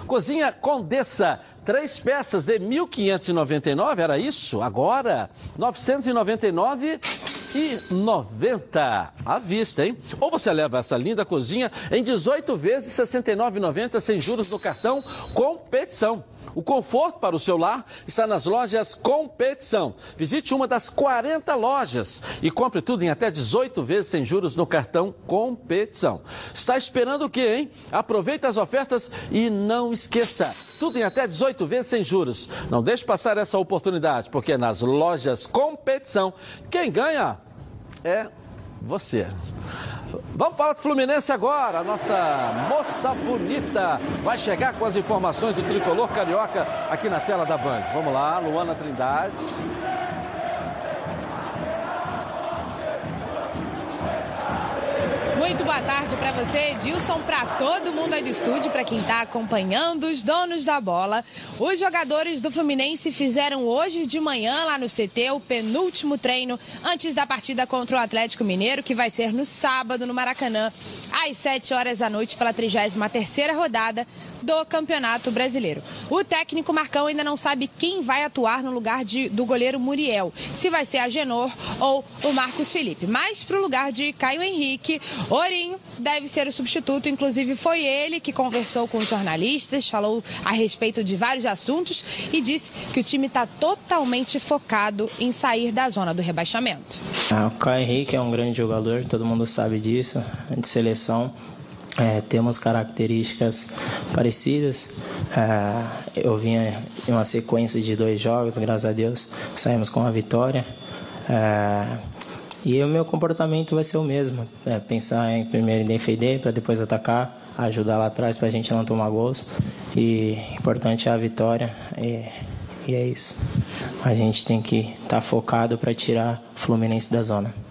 Cozinha Condessa, três peças de 1.599, era isso? Agora, 999 e 90 à vista, hein? Ou você leva essa linda cozinha em 18 vezes 69,90 sem juros no cartão competição. O conforto para o seu lar está nas lojas Competição. Visite uma das 40 lojas e compre tudo em até 18 vezes sem juros no cartão Competição. Está esperando o quê, hein? Aproveite as ofertas e não esqueça, tudo em até 18 vezes sem juros. Não deixe passar essa oportunidade, porque nas lojas Competição, quem ganha é você. Vamos para o Fluminense agora. A nossa moça bonita vai chegar com as informações do tricolor carioca aqui na tela da Band. Vamos lá, Luana Trindade. Muito boa tarde para você, Edilson, para todo mundo aí do estúdio, para quem está acompanhando os donos da bola. Os jogadores do Fluminense fizeram hoje de manhã lá no CT o penúltimo treino antes da partida contra o Atlético Mineiro, que vai ser no sábado no Maracanã, às 7 horas da noite, pela 33ª rodada do Campeonato Brasileiro. O técnico Marcão ainda não sabe quem vai atuar no lugar de, do goleiro Muriel, se vai ser a Genor ou o Marcos Felipe. Mas para o lugar de Caio Henrique, Ourinho deve ser o substituto. Inclusive, foi ele que conversou com os jornalistas, falou a respeito de vários assuntos e disse que o time está totalmente focado em sair da zona do rebaixamento. Ah, o Caio Henrique é um grande jogador, todo mundo sabe disso, de seleção. É, temos características parecidas. É, eu vinha em uma sequência de dois jogos, graças a Deus saímos com a vitória. É, e o meu comportamento vai ser o mesmo: é pensar em primeiro defender, para depois atacar, ajudar lá atrás para a gente não tomar gols. E importante é a vitória. E, e é isso. A gente tem que estar tá focado para tirar o Fluminense da zona.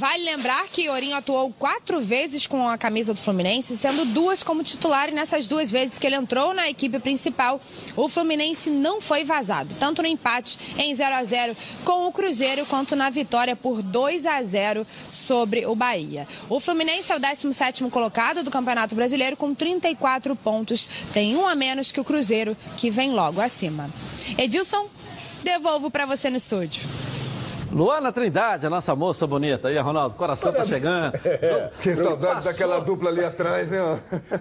Vale lembrar que Ourinho atuou quatro vezes com a camisa do Fluminense, sendo duas como titular, e nessas duas vezes que ele entrou na equipe principal, o Fluminense não foi vazado, tanto no empate em 0 a 0 com o Cruzeiro, quanto na vitória por 2 a 0 sobre o Bahia. O Fluminense é o 17º colocado do Campeonato Brasileiro com 34 pontos, tem um a menos que o Cruzeiro, que vem logo acima. Edilson, devolvo para você no estúdio. Luana Trindade, a nossa moça bonita. Aí, Ronaldo, coração tá chegando. (laughs) Que saudade daquela dupla ali atrás, hein?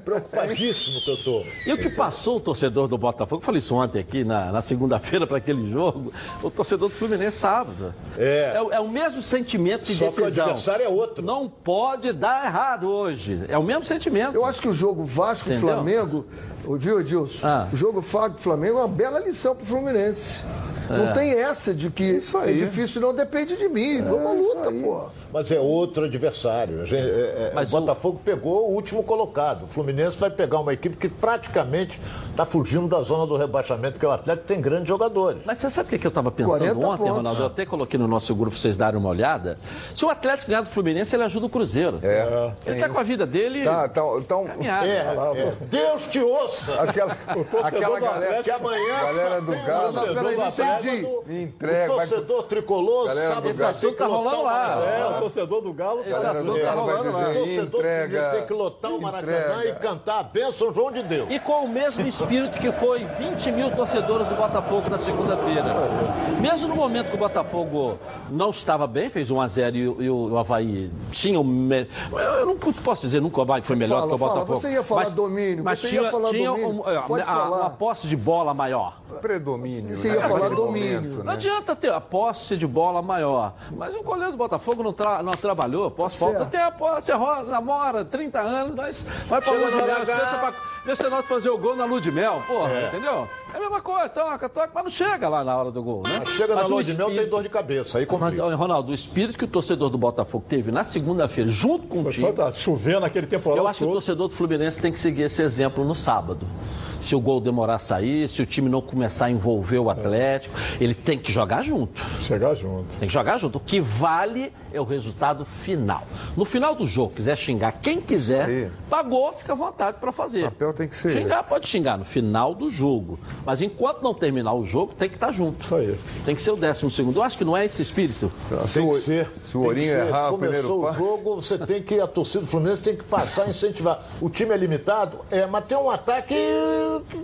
Preocupadíssimo que eu tô. E o que passou o torcedor do Botafogo, falei isso ontem aqui na, na segunda-feira para aquele jogo, o torcedor do Fluminense sábado. É. É, é o mesmo sentimento de Só decisão. que o adversário é outro. Não pode dar errado hoje. É o mesmo sentimento. Eu acho que o jogo Vasco e Entendeu? Flamengo, viu, Edilson? Ah. O jogo Vasco Flamengo é uma bela lição pro Fluminense. Não É. tem essa de que é aí. difícil, não depende de mim. Vamos à luta, pô. Mas é outro adversário. Gente- é- é- Mas o o- Botafogo pegou o último colocado. O Fluminense vai pegar uma equipe que praticamente está fugindo da zona do rebaixamento, porque o Atlético tem grandes jogadores. Mas você sabe o que que eu estava pensando 40 ontem, pontos. Ronaldo? Eu até coloquei no nosso grupo pra vocês darem uma olhada. Se o Atlético ganhar do Fluminense, ele ajuda o Cruzeiro. É. Ele está com a vida dele Tá, tá, então, caminhada. É, é. Deus te ouça! aquela, aquela galera, Que amanhã galera do Galo, peraí, Me entrega, O vai- torcedor tricolor, Galera do sábado Esse assunto tá rolando lá. É, o torcedor do Galo Esse assunto do tá rolando lá. O torcedor entrega, tem que lotar o Maracanã e cantar a bênção João de Deus. E com o mesmo espírito que foi 20 mil torcedores do Botafogo na segunda-feira. Mesmo no momento que o Botafogo não estava bem, fez 1 a 0 e, o- e o Havaí tinha o. Me... Eu não posso dizer nunca o Havaí foi melhor Fala, que o fala, Botafogo. você ia falar domínio, mas você ia tinha, falar tinha domínio. um- a- Pode a- falar. uma posse de bola maior. predomínio. Você né? ia falar Naquele domínio. momento, Não né? adianta ter a posse de bola maior. Mas o goleiro do Botafogo não, tra- não trabalhou. Posse falta tem a posse, rola, namora, 30 anos, mas vai pra Chega lua de mel. Deixa, H. pra, deixa o Renato fazer o gol na lua de mel, porra, entendeu? É a mesma coisa, toca, toca, mas não chega lá na hora do gol, né? Mas chega na o lua de mel, tem dor de cabeça. Aí Mas, complica. Ronaldo, o espírito que o torcedor do Botafogo teve na segunda-feira, junto com o Foi time, fantástico. Chovendo aquele temporal eu acho que o torcedor do Fluminense tem que seguir esse exemplo no sábado. Se o gol demorar a sair, se o time não começar a envolver o Atlético, ele tem que jogar junto. Chegar junto. Tem que jogar junto. O que vale é o resultado final. No final do jogo, quiser xingar quem quiser, Aí. pagou, fica à vontade para fazer. O papel tem que ser Xingar esse. pode xingar no final do jogo. Mas enquanto não terminar o jogo, tem que estar junto. Isso aí. Tem que ser o décimo segundo. Eu acho que não é esse espírito. Se Tem o- que ser. Se o Ourinho errar o Começou primeiro o passe. jogo, você tem que, a torcida do Fluminense tem que passar a incentivar. O time é limitado, é, mas tem um ataque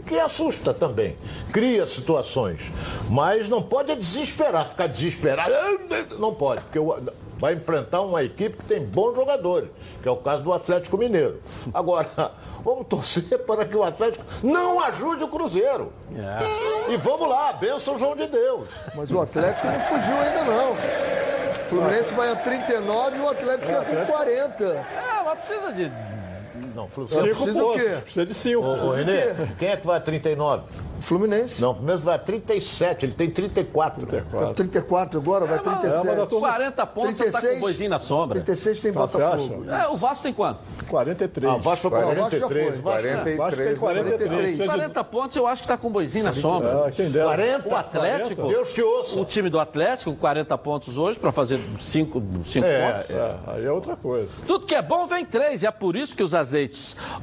que, assusta também. Cria situações. Mas não pode é desesperar, ficar desesperado. Não pode, porque vai enfrentar uma equipe que tem bons jogadores, que é o caso do Atlético Mineiro. Agora, (laughs) vamos torcer para que o Atlético não ajude o Cruzeiro. E vamos lá, benção João de Deus. Mas o Atlético não fugiu ainda, não. O Fluminense vai a 39 e o Atlético fica com 40. É, mas precisa de. Não, Fluminense. Cinco precisa o pontos. quê? Precisa de cinco. Ô, ô, Renê, quem é que vai a 39? Fluminense. Não, o Fluminense vai a 37, ele tem 34. 34, 34 agora, vai 37. É, 40 pontos, 36, tá com o boizinho na sombra. 36 tem Botafogo. É, o Vasco tem quanto? 43. Ah, o Vasco foi 43. O Vasco, 43. Vasco tem 43. 40 pontos, eu acho que tá com o boizinho na sombra. Ah, quem dera. 40? O Atlético, Deus te ouça. o time do Atlético, com 40 pontos hoje, para fazer 5 É, pontos. É, aí é outra coisa. Tudo que é bom vem três, e é por isso que os azeites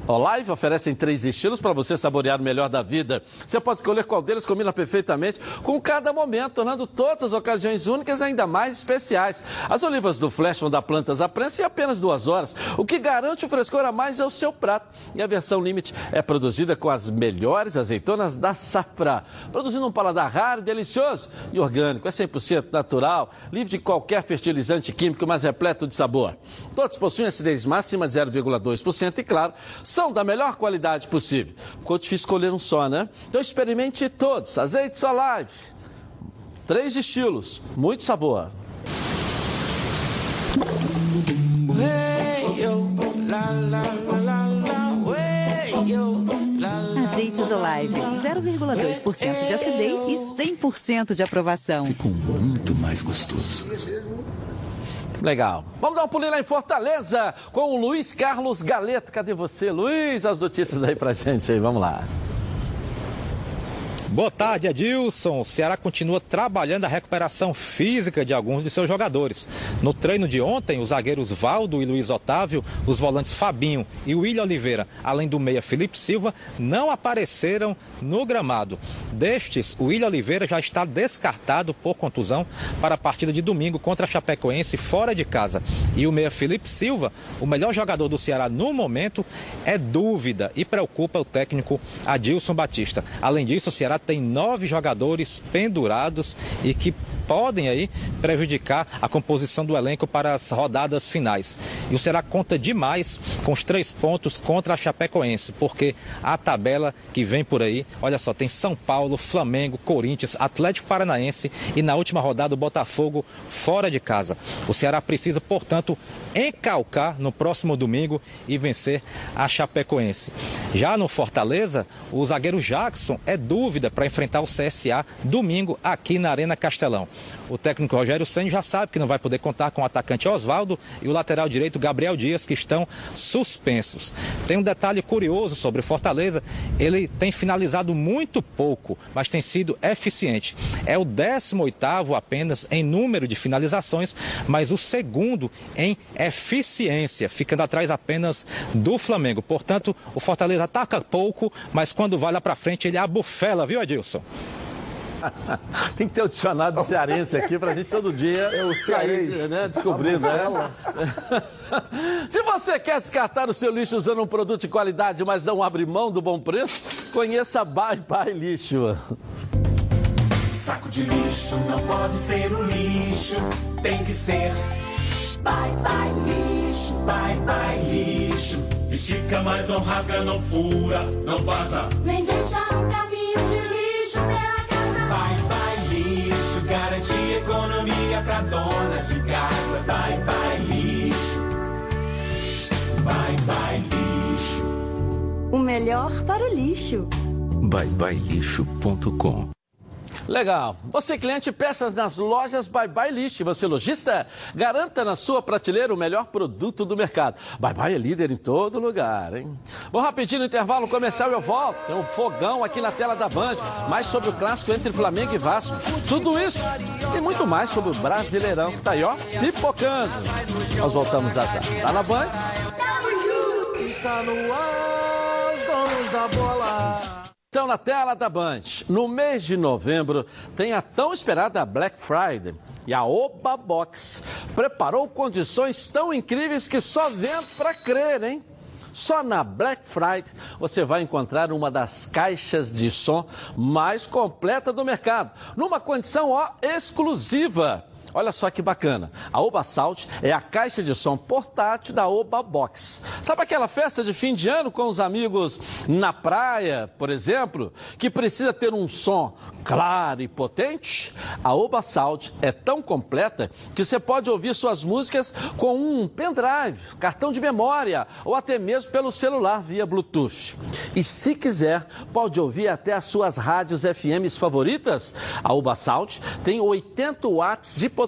Olive oferecem três estilos para você saborear o melhor da vida. Você pode escolher qual deles combina perfeitamente com cada momento, tornando todas as ocasiões únicas ainda mais especiais. As olivas do Flash vão dar plantas à prensa em apenas duas horas, o que garante o frescor a mais é o seu prato. E a versão Limite é produzida com as melhores azeitonas da safra, produzindo um paladar raro, delicioso e orgânico. É 100% natural, livre de qualquer fertilizante químico, mas repleto de sabor. Todos possuem acidez máxima de 0,2% e, claro, são da melhor qualidade possível. Ficou difícil escolher um só, né? Então experimente todos. Azeites Alive. Três estilos, muito sabor. Azeites Olive, 0,2% de acidez e 100% de aprovação. Ficou muito mais gostoso. Legal. Vamos dar um pulinho lá em Fortaleza com o Luiz Carlos Galeta. Cadê você, Luiz? As notícias aí pra gente aí, vamos lá. Boa tarde, Edilson. O Ceará continua trabalhando a recuperação física de alguns de seus jogadores. No treino de ontem, os zagueiros Valdo e Luiz Otávio, os volantes Fabinho e William Oliveira, além do meia Felipe Silva, não apareceram no gramado. Destes, o William Oliveira já está descartado por contusão para a partida de domingo contra a Chapecoense fora de casa. E o meia Felipe Silva, o melhor jogador do Ceará no momento, é dúvida e preocupa o técnico Adilson Batista. Além disso, o Ceará tem nove jogadores pendurados e que podem aí prejudicar a composição do elenco para as rodadas finais. E o Ceará conta demais com os três pontos contra a Chapecoense, porque a tabela que vem por aí, olha só, tem São Paulo, Flamengo, Corinthians, Atlético Paranaense e na última rodada o Botafogo fora de casa. O Ceará precisa, portanto, encalcar no próximo domingo e vencer a Chapecoense. Já no Fortaleza, o zagueiro Jackson é dúvida para enfrentar o CSA domingo aqui na Arena Castelão. O técnico Rogério Senna já sabe que não vai poder contar com o atacante Oswaldo e o lateral direito Gabriel Dias, que estão suspensos. Tem um detalhe curioso sobre o Fortaleza: ele tem finalizado muito pouco, mas tem sido eficiente. É o 18 apenas em número de finalizações, mas o segundo em eficiência, ficando atrás apenas do Flamengo. Portanto, o Fortaleza ataca pouco, mas quando vai lá para frente ele abufela, viu, Adilson? (laughs) Tem que ter o dicionário cearense aqui pra gente todo dia É o cearense. sair, né, descobrindo, né? (laughs) Se você quer descartar o seu lixo usando um produto de qualidade, mas não abre mão do bom preço, conheça Bye Bye Lixo. Saco de lixo não pode ser um lixo, tem que ser. Bye bye lixo, bye bye lixo. Estica, mas não rasga, não fura, não vaza. Nem deixa um caminho de lixo pela casa. Bye bye lixo, garante economia pra dona de casa. Bye bye lixo, bye bye lixo. O melhor para o lixo. byebyelixo.com Legal. Você cliente, peças nas lojas Bye Bye Lixo. Você lojista, garanta na sua prateleira o melhor produto do mercado. Bye Bye é líder em todo lugar, hein? Vou rapidinho no intervalo comercial eu volto. Tem um fogão aqui na tela da Band. Mais sobre o clássico entre Flamengo e Vasco. Tudo isso e muito mais sobre o Brasileirão que tá aí, ó, pipocando. Nós voltamos já já. Tá na Band? Está no ar, os donos da bola. Então, na tela da Band, no mês de novembro, tem a tão esperada Black Friday. E a Oba Box preparou condições tão incríveis que só vendo para crer, hein? Só na Black Friday você vai encontrar uma das caixas de som mais completa do mercado, numa condição ó, exclusiva. Olha só que bacana. A Oba Sound é a caixa de som portátil da Oba Box. Sabe aquela festa de fim de ano com os amigos na praia, por exemplo, que precisa ter um som claro e potente? A Oba Sound é tão completa que você pode ouvir suas músicas com um pendrive, cartão de memória ou até mesmo pelo celular via Bluetooth. E se quiser, pode ouvir até as suas rádios FMs favoritas. A Uba Sound tem 80 watts de potência.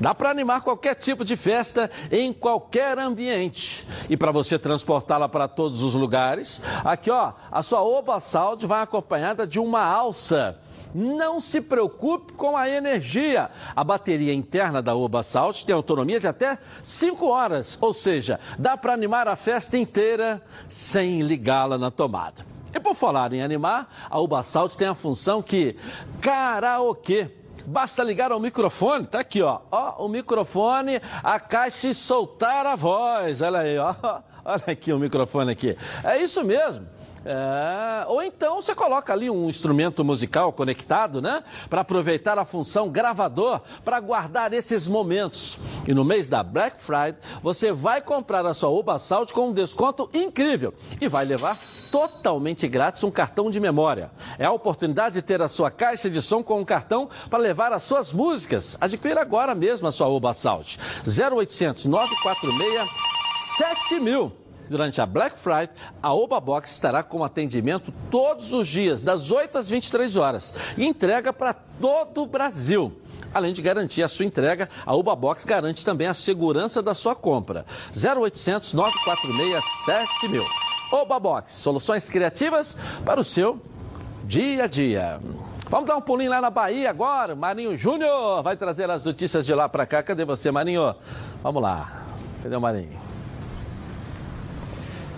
Dá para animar qualquer tipo de festa em qualquer ambiente. E para você transportá-la para todos os lugares, aqui ó, a sua Oba Sound vai acompanhada de uma alça. Não se preocupe com a energia. A bateria interna da Oba Salt tem autonomia de até 5 horas, ou seja, dá para animar a festa inteira sem ligá-la na tomada. E por falar em animar, a Uba Salt tem a função que karaokê. Basta ligar ao microfone, tá aqui, ó. Ó, o microfone, a caixa e soltar a voz. Olha aí, ó. (laughs) Olha aqui o microfone aqui. É isso mesmo. É, ou então você coloca ali um instrumento musical conectado, né? Para aproveitar a função gravador para guardar esses momentos. E no mês da Black Friday, você vai comprar a sua Uba Salt com um desconto incrível e vai levar totalmente grátis um cartão de memória. É a oportunidade de ter a sua caixa de som com um cartão para levar as suas músicas. Adquira agora mesmo a sua Uba Salt. 0800 946 7000. Durante a Black Friday, a Oba Box estará com atendimento todos os dias, das 8 às 23 horas, e entrega para todo o Brasil. Além de garantir a sua entrega, a Uba Box garante também a segurança da sua compra. 0800 946 7000. Oba Box, soluções criativas para o seu dia a dia. Vamos dar um pulinho lá na Bahia agora. Marinho Júnior vai trazer as notícias de lá para cá. Cadê você, Marinho? Vamos lá. Cadê o Marinho?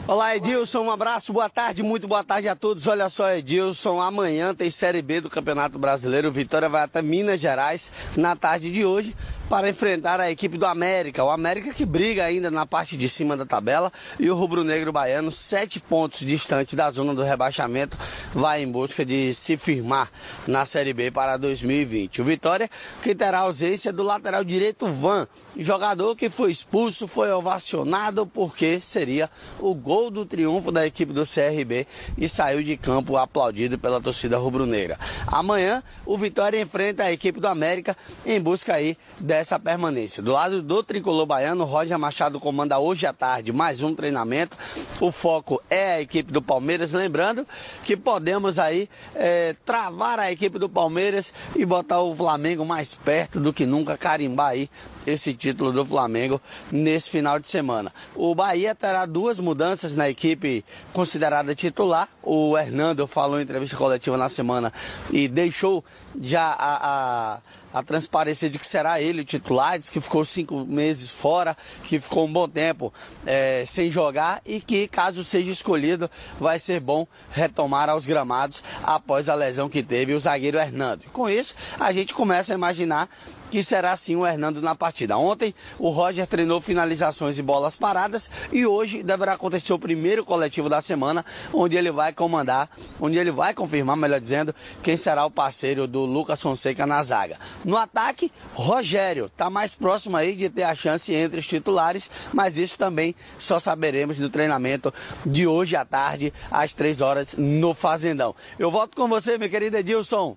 Olá, Edilson, um abraço, boa tarde, muito boa tarde a todos. Olha só, Edilson, amanhã tem Série B do Campeonato Brasileiro. Vitória vai até Minas Gerais na tarde de hoje para enfrentar a equipe do América. O América que briga ainda na parte de cima da tabela e o rubro-negro baiano, sete pontos distante da zona do rebaixamento, vai em busca de se firmar na Série B para 2020. O Vitória que terá ausência do lateral direito Van, jogador que foi expulso, foi ovacionado porque seria o gol do triunfo da equipe do CRB e saiu de campo aplaudido pela torcida rubro-negra. Amanhã o Vitória enfrenta a equipe do América em busca aí dessa permanência. Do lado do tricolor baiano, Roger Machado comanda hoje à tarde mais um treinamento. O foco é a equipe do Palmeiras, lembrando que podemos aí é, travar a equipe do Palmeiras e botar o Flamengo mais perto do que nunca, carimbar aí esse título do Flamengo nesse final de semana. O Bahia terá duas mudanças na equipe considerada titular. O Hernando falou em entrevista coletiva na semana e deixou já a, a a transparência de que será ele o titular, diz que ficou cinco meses fora, que ficou um bom tempo é, sem jogar e que, caso seja escolhido, vai ser bom retomar aos gramados após a lesão que teve o zagueiro Hernando. Com isso, a gente começa a imaginar que será sim o Hernando na partida. Ontem o Roger treinou finalizações e bolas paradas e hoje deverá acontecer o primeiro coletivo da semana, onde ele vai comandar, onde ele vai confirmar, melhor dizendo, quem será o parceiro do Lucas Fonseca na zaga. No ataque, Rogério está mais próximo aí de ter a chance entre os titulares, mas isso também só saberemos no treinamento de hoje à tarde, às três horas, no Fazendão. Eu volto com você, meu querido Edilson.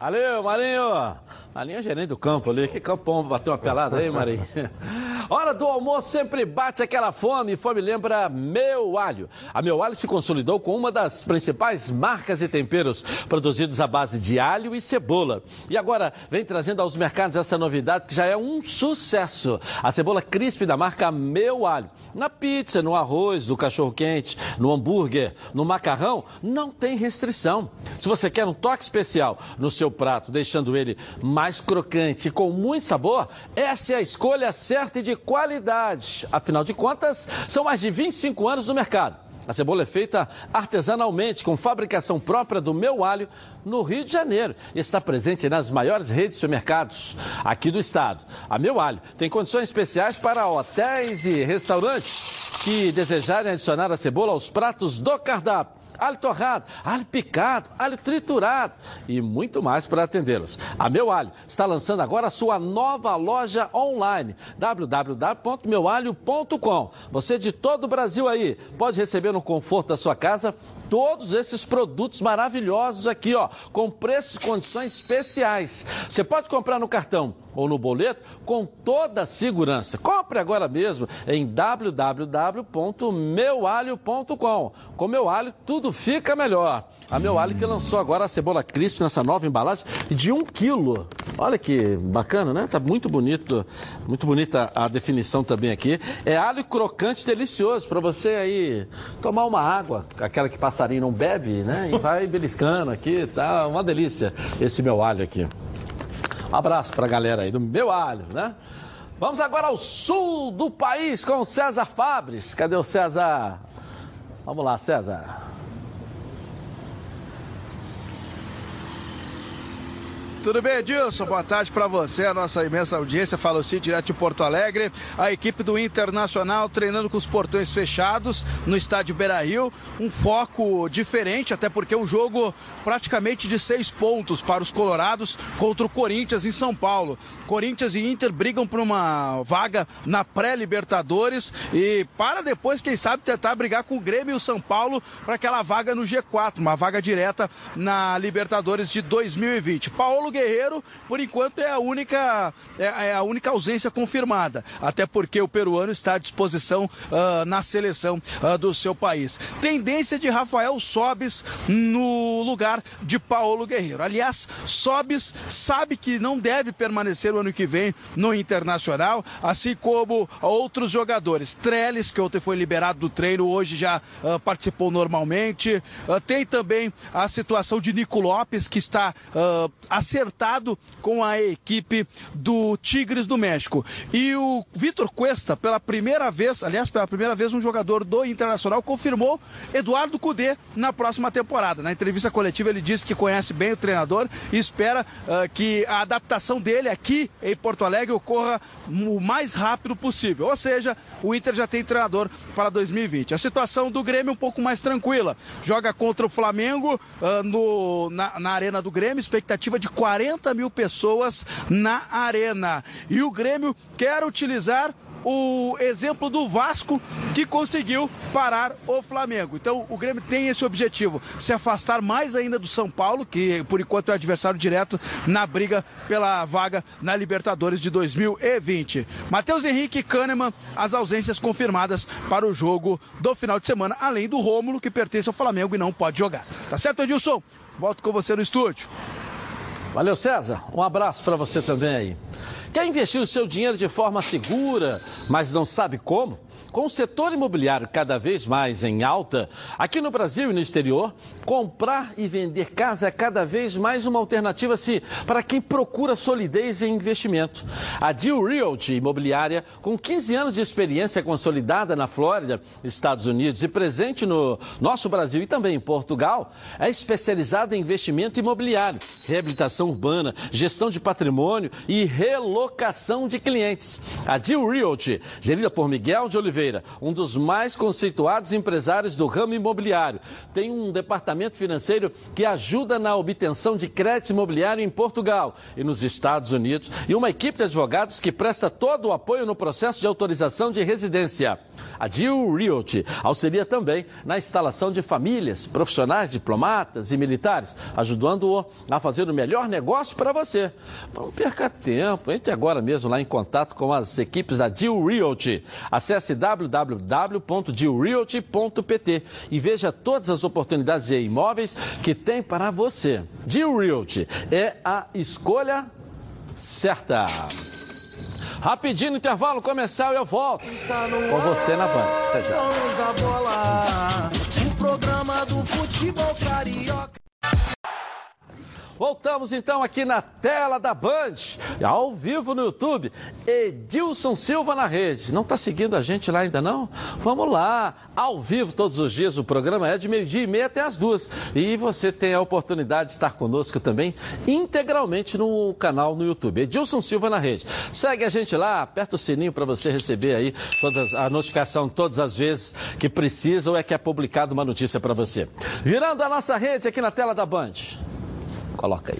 Valeu, Marinho! Marinho é gerente do campo ali. Que campão bateu uma pelada aí, Marinho? (laughs) Hora do almoço sempre bate aquela fome. Fome lembra Meu Alho. A Meu Alho se consolidou com uma das principais marcas e temperos produzidos à base de alho e cebola. E agora vem trazendo aos mercados essa novidade que já é um sucesso. A cebola crisp da marca Meu Alho. Na pizza, no arroz, no cachorro-quente, no hambúrguer, no macarrão, não tem restrição. Se você quer um toque especial no seu prato, deixando ele mais crocante e com muito sabor, essa é a escolha certa e de qualidade. Afinal de contas, são mais de 25 anos no mercado. A cebola é feita artesanalmente, com fabricação própria do meu alho, no Rio de Janeiro. E está presente nas maiores redes de supermercados aqui do estado. A Meu Alho tem condições especiais para hotéis e restaurantes que desejarem adicionar a cebola aos pratos do cardápio. Alho torrado, alho picado, alho triturado e muito mais para atendê-los. A Meu Alho está lançando agora a sua nova loja online, www.meualho.com. Você de todo o Brasil aí pode receber no conforto da sua casa todos esses produtos maravilhosos aqui, ó, com preços e condições especiais. Você pode comprar no cartão ou no boleto com toda a segurança. Compre agora mesmo em www.meualho.com. Com meu alho tudo fica melhor. A meu alho que lançou agora a cebola crisp nessa nova embalagem de um quilo. Olha que bacana, né? Tá muito bonito, muito bonita a definição também aqui. É alho crocante delicioso para você aí tomar uma água, aquela que passarinho não bebe, né? E vai beliscando aqui, tá uma delícia esse meu alho aqui. Um abraço para a galera aí do meu alho, né? Vamos agora ao sul do país com César Fabres. Cadê o César? Vamos lá, César. Tudo bem, Edilson? Boa tarde para você, a nossa imensa audiência. Fala o Cid, direto de Porto Alegre. A equipe do Internacional treinando com os portões fechados no estádio Beira Rio. Um foco diferente, até porque é um jogo praticamente de seis pontos para os Colorados contra o Corinthians em São Paulo. Corinthians e Inter brigam por uma vaga na pré-Libertadores e para depois, quem sabe, tentar brigar com o Grêmio e o São Paulo para aquela vaga no G4, uma vaga direta na Libertadores de 2020. Paulo Guerreiro, por enquanto, é a única, é, é a única ausência confirmada, até porque o peruano está à disposição uh, na seleção uh, do seu país. Tendência de Rafael Sobis no lugar de Paulo Guerreiro. Aliás, Sobis sabe que não deve permanecer o ano que vem no Internacional, assim como outros jogadores. Trellis, que ontem foi liberado do treino, hoje já uh, participou normalmente. tem também a situação de Nico Lopes, que está uh, acertado com a equipe do Tigres do México. E o Vitor Cuesta, pela primeira vez, aliás, pela primeira vez, um jogador do Internacional confirmou Eduardo Cudê na próxima temporada. Na entrevista coletiva, ele disse que conhece bem o treinador e espera uh, que a adaptação dele aqui em Porto Alegre ocorra o mais rápido possível. Ou seja, o Inter já tem treinador para 2020. A situação do Grêmio é um pouco mais tranquila. Joga contra o Flamengo uh, no, na, na Arena do Grêmio, expectativa de 40 mil pessoas na Arena. E o Grêmio quer utilizar o exemplo do Vasco que conseguiu parar o Flamengo. Então o Grêmio tem esse objetivo, se afastar mais ainda do São Paulo, que por enquanto é adversário direto na briga pela vaga na Libertadores de 2020. Matheus Henrique e Kahneman, as ausências confirmadas para o jogo do final de semana, além do Rômulo, que pertence ao Flamengo e não pode jogar. Tá certo, Edilson? Volto com você no estúdio. Valeu, César. Um abraço para você também aí. Quer investir o seu dinheiro de forma segura, mas não sabe como? Com o setor imobiliário cada vez mais em alta, aqui no Brasil e no exterior, comprar e vender casa é cada vez mais uma alternativa se, para quem procura solidez em investimento. A Deal Realty Imobiliária, com 15 anos de experiência consolidada na Flórida, Estados Unidos e presente no nosso Brasil e também em Portugal, é especializada em investimento imobiliário, reabilitação urbana, gestão de patrimônio e relocação de clientes. A Deal Realty, gerida por Miguel de Oliveira, um dos mais conceituados empresários do ramo imobiliário. Tem um departamento financeiro que ajuda na obtenção de crédito imobiliário em Portugal e nos Estados Unidos e uma equipe de advogados que presta todo o apoio no processo de autorização de residência. A Deal Realty auxilia também na instalação de famílias, profissionais, diplomatas e militares, ajudando-o a fazer o melhor negócio para você. Não perca tempo, entre agora mesmo lá em contato com as equipes da Deal Realty. Acesse www.dealrealty.pt e veja todas as oportunidades de imóveis que tem para você. Deal Realty é a escolha certa. Rapidinho, intervalo comercial e eu volto com você na Band. Até já. O programa do futebol carioca. Voltamos então aqui na tela da Band, ao vivo no YouTube. Edilson Silva na rede. Não está seguindo a gente lá ainda não? Vamos lá, ao vivo todos os dias. O programa é de meio-dia e meia até as duas. E você tem a oportunidade de estar conosco também integralmente no canal no YouTube. Edilson Silva na rede. Segue a gente lá, aperta o sininho para você receber aí todas, a notificação todas as vezes que precisa ou é que é publicado uma notícia para você. Virando a nossa rede aqui na tela da Band. Coloca aí.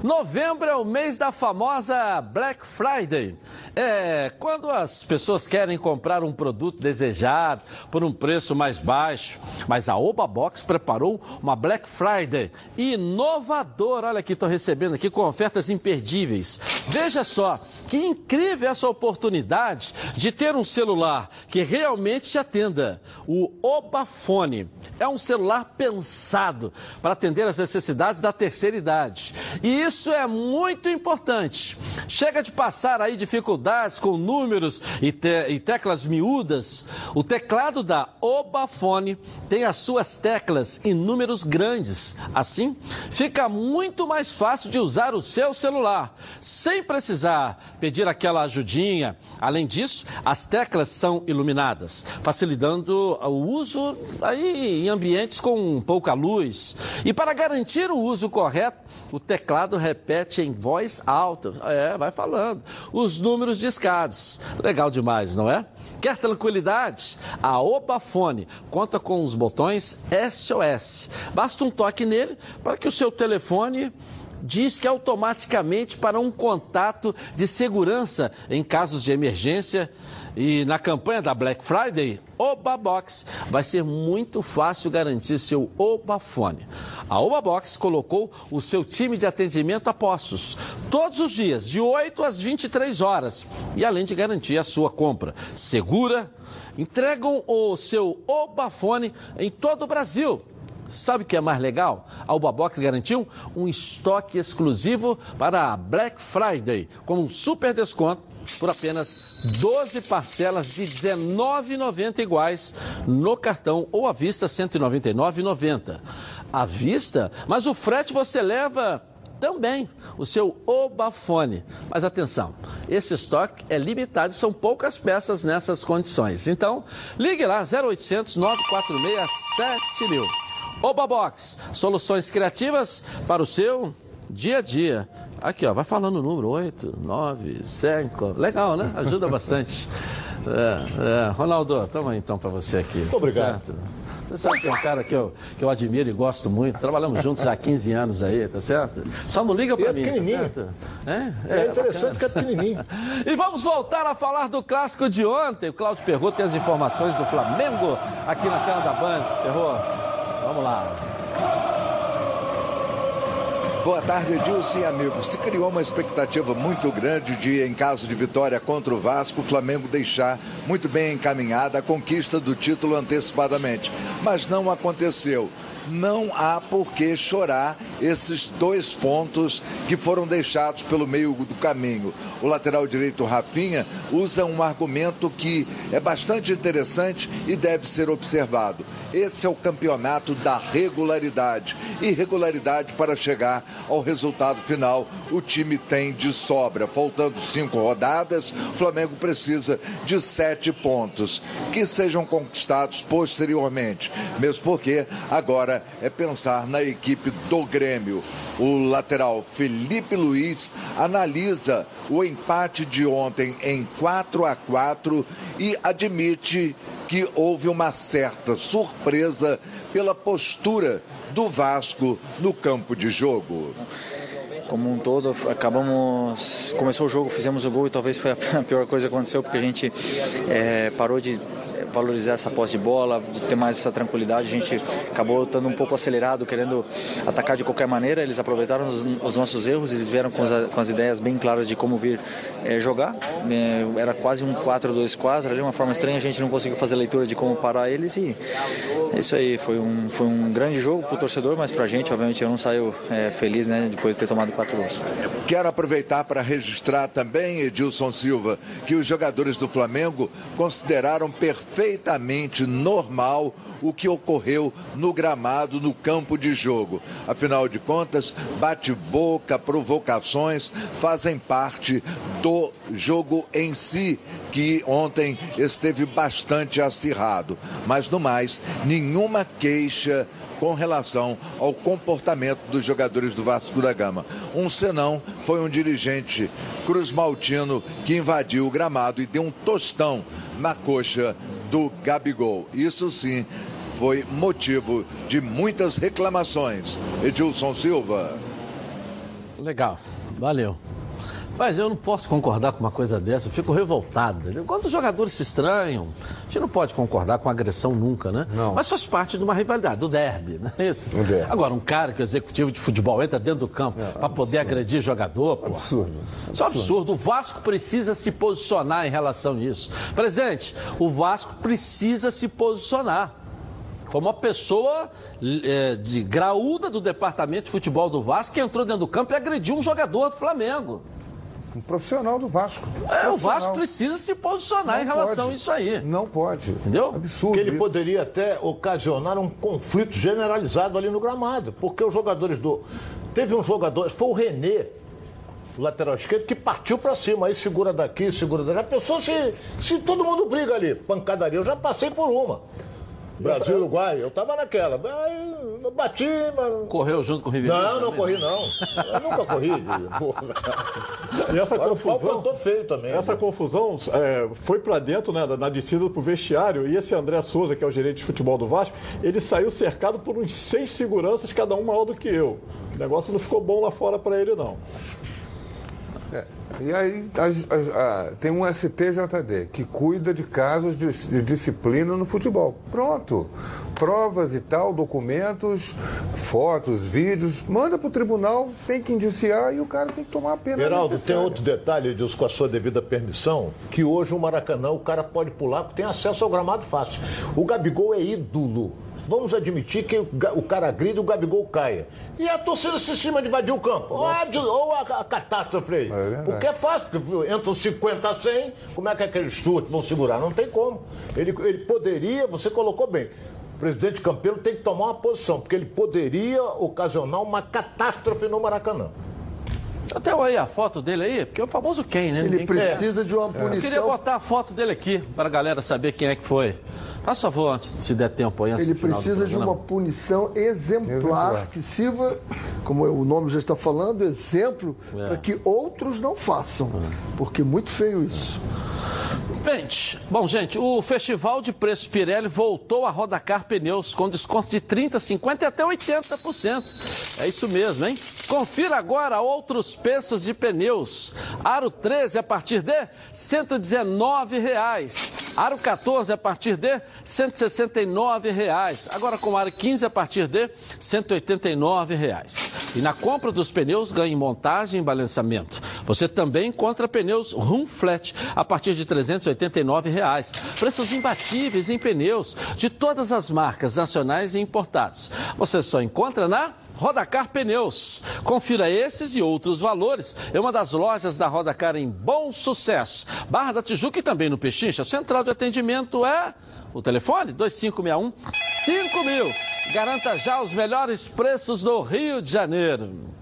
Novembro é o mês da famosa Black Friday. É quando as pessoas querem comprar um produto desejado por um preço mais baixo. Mas a Oba Box preparou uma Black Friday inovadora. Olha aqui, estou recebendo aqui com ofertas imperdíveis. Veja só, que incrível essa oportunidade de ter um celular que realmente te atenda. O Obafone é um celular pensado para atender as necessidades da terceira idade. E isso é muito importante. Chega de passar aí dificuldades com números e, te e teclas miúdas. O teclado da Obafone tem as suas teclas em números grandes. Assim, fica muito mais fácil de usar o seu celular, sem precisar pedir aquela ajudinha. Além disso, as teclas são iluminadas, facilitando o uso aí em ambientes com pouca luz. E para garantir o uso correto, o teclado repete em voz alta. É, vai falando. Os números discados. Legal demais, não é? Quer tranquilidade? A Opafone conta com os botões SOS. Basta um toque nele para que o seu telefone disque automaticamente para um contato de segurança em casos de emergência. E na campanha da Black Friday, Oba Box vai ser muito fácil garantir seu Obafone. A Oba Box colocou o seu time de atendimento a postos todos os dias, de 8 às 23 horas, e além de garantir a sua compra segura, entregam o seu Obafone em todo o Brasil. Sabe o que é mais legal? A Ubabox garantiu um estoque exclusivo para a Black Friday, com um super desconto por apenas 12 parcelas de R$19,90 iguais no cartão ou à vista R$ 199,90. À vista, mas o frete você leva também o seu Obafone. Mas atenção, esse estoque é limitado, são poucas peças nessas condições. Então, ligue lá 0800 946 7000. Obabox, soluções criativas para o seu dia a dia. Aqui, ó, vai falando o número 8, 9, 5. Legal, né? Ajuda bastante. (laughs) É, é. Ronaldo, toma então para você aqui. Obrigado. Certo? Você sabe que é um cara que eu, que eu admiro e gosto muito. Trabalhamos juntos há 15 anos aí, tá certo? Só não liga para é mim, tá certo? É, é, é interessante que é pequenininho. (laughs) e vamos voltar a falar do clássico de ontem. O Cláudio Perrot tem as informações do Flamengo aqui na tela da Band. Perrot. Vamos lá. Boa tarde, Edilson e amigos. Se criou uma expectativa muito grande de, em caso de vitória contra o Vasco, o Flamengo deixar muito bem encaminhada a conquista do título antecipadamente. Mas não aconteceu não há por que chorar esses dois pontos que foram deixados pelo meio do caminho. O lateral direito Rafinha usa um argumento que é bastante interessante e deve ser observado. Esse é o campeonato da regularidade. Irregularidade para chegar ao resultado final, o time tem de sobra. Faltando cinco rodadas, o Flamengo precisa de sete pontos, que sejam conquistados posteriormente. Mesmo porque agora é pensar na equipe do Grêmio. O lateral Felipe Luiz analisa o empate de ontem em 4 a 4 e admite que houve uma certa surpresa pela postura do Vasco no campo de jogo como um todo, acabamos. Começou o jogo, fizemos o gol e talvez foi a (laughs) pior coisa que aconteceu, porque a gente é, parou de valorizar essa posse de bola, ter mais essa tranquilidade. A gente acabou estando um pouco acelerado, querendo atacar de qualquer maneira. Eles aproveitaram os, os nossos erros, eles vieram com as, com as, ideias bem claras de como vir é, jogar. É, era quase um 4-2-4, ali uma forma estranha, a gente não conseguiu fazer leitura de como parar eles e é isso aí. Foi um, foi um grande jogo para o torcedor, mas para a gente, obviamente, eu não saio é, feliz né, depois de ter tomado quatro gols. Quero aproveitar para registrar também, Edilson Silva, que os jogadores do Flamengo consideraram perfeito perfeitamente normal o que ocorreu no gramado, no campo de jogo. Afinal de contas, bate-boca, provocações fazem parte do jogo em si, que ontem esteve bastante acirrado. Mas no mais, nenhuma queixa com relação ao comportamento dos jogadores do Vasco da Gama. Um senão foi um dirigente Cruz Maltino que invadiu o gramado e deu um tostão na coxa do Gabigol. Isso sim foi motivo de muitas reclamações. Edilson Silva. Legal, valeu. Mas eu não posso concordar com uma coisa dessa, eu fico revoltado. Quando os jogadores se estranham, a gente não pode concordar com agressão nunca, né? Não. Mas faz parte de uma rivalidade, do derby, não é (laughs) isso? O derby. Agora, um cara que é executivo de futebol entra dentro do campo para poder agredir jogador, pô. Absurdo. Isso é um absurdo. O Vasco precisa se posicionar em relação a isso. Presidente, o Vasco precisa se posicionar. Foi uma pessoa eh, de graúda do departamento de futebol do Vasco que entrou dentro do campo e agrediu um jogador do Flamengo. Um profissional do Vasco. É, o. Vasco precisa se posicionar em relação pode. a isso aí. Não pode. Entendeu? Absurdo. Que ele isso. poderia até ocasionar um conflito generalizado ali no gramado, porque os jogadores do. Teve um jogador, foi o Renê, o lateral esquerdo, que partiu pra cima, aí segura daqui, segura daqui. Já pensou se, se todo mundo briga ali, pancadaria? Eu já passei por uma. Brasil, Uruguai, eu tava naquela. Aí eu bati, mas. Correu junto com o Ribeirinho? Não, não também? corri não. Eu nunca corri. (laughs) E essa Agora, o pau confusão. cantou feio também. Essa né? confusão é, foi pra dentro, né, na descida pro vestiário, e esse André Souza, que é o gerente de futebol do Vasco, ele saiu cercado por uns seis seguranças, cada um maior do que eu. O negócio não ficou bom lá fora pra ele, não. E aí as- as- a- tem um STJD que cuida de casos de, de disciplina no futebol. Pronto. Provas e tal, documentos, fotos, vídeos, manda para o tribunal, tem que indiciar e o cara tem que tomar a pena Geraldo, tem necessária. outro detalhe, Edilson, com a sua devida permissão, que hoje o Maracanã, o cara pode pular, porque tem acesso ao gramado fácil. O Gabigol é ídolo. Vamos admitir que o cara grita e o Gabigol caia. E a torcida se estima de invadir o campo. Ou a, ou a, a catástrofe aí. verdade. porque é fácil, porque entram 50 a 100, como é que aqueles chutes vão segurar? Não tem como. Ele, ele poderia, você colocou bem, o presidente Campelo tem que tomar uma posição, porque ele poderia ocasionar uma catástrofe no Maracanã. Até aí a foto dele aí, porque é o famoso quem, né? Ele Ninguém precisa de uma Eu queria punição. botar a foto dele aqui, para a galera saber quem é que foi. Faça favor, antes, se der tempo aí. Ele precisa de uma punição exemplar, Exemplar. que sirva, como o nome já está falando, exemplo, É. para que outros não façam. Porque é muito feio isso. Gente, bom, gente, o Festival de Preços Pirelli voltou a Rodacar Pneus com descontos de 30%, 50% e até 80%. É isso mesmo, hein? Confira agora outros preços de pneus. Aro 13 a partir de 119 reais. Aro 14 a partir de R$ 169 reais. Agora com aro 15 a partir de 189 reais. E na compra dos pneus ganhe montagem e balançamento. Você também encontra pneus Rum Flat a partir de 389 reais. Preços imbatíveis em pneus de todas as marcas nacionais e importados. Você só encontra na Rodacar Pneus. Confira esses e outros valores em uma das lojas da Rodacar em Bom Sucesso. Barra da Tijuca e também no Pechincha. Central de atendimento é o telefone 2561 5000. Garanta já os melhores preços do Rio de Janeiro.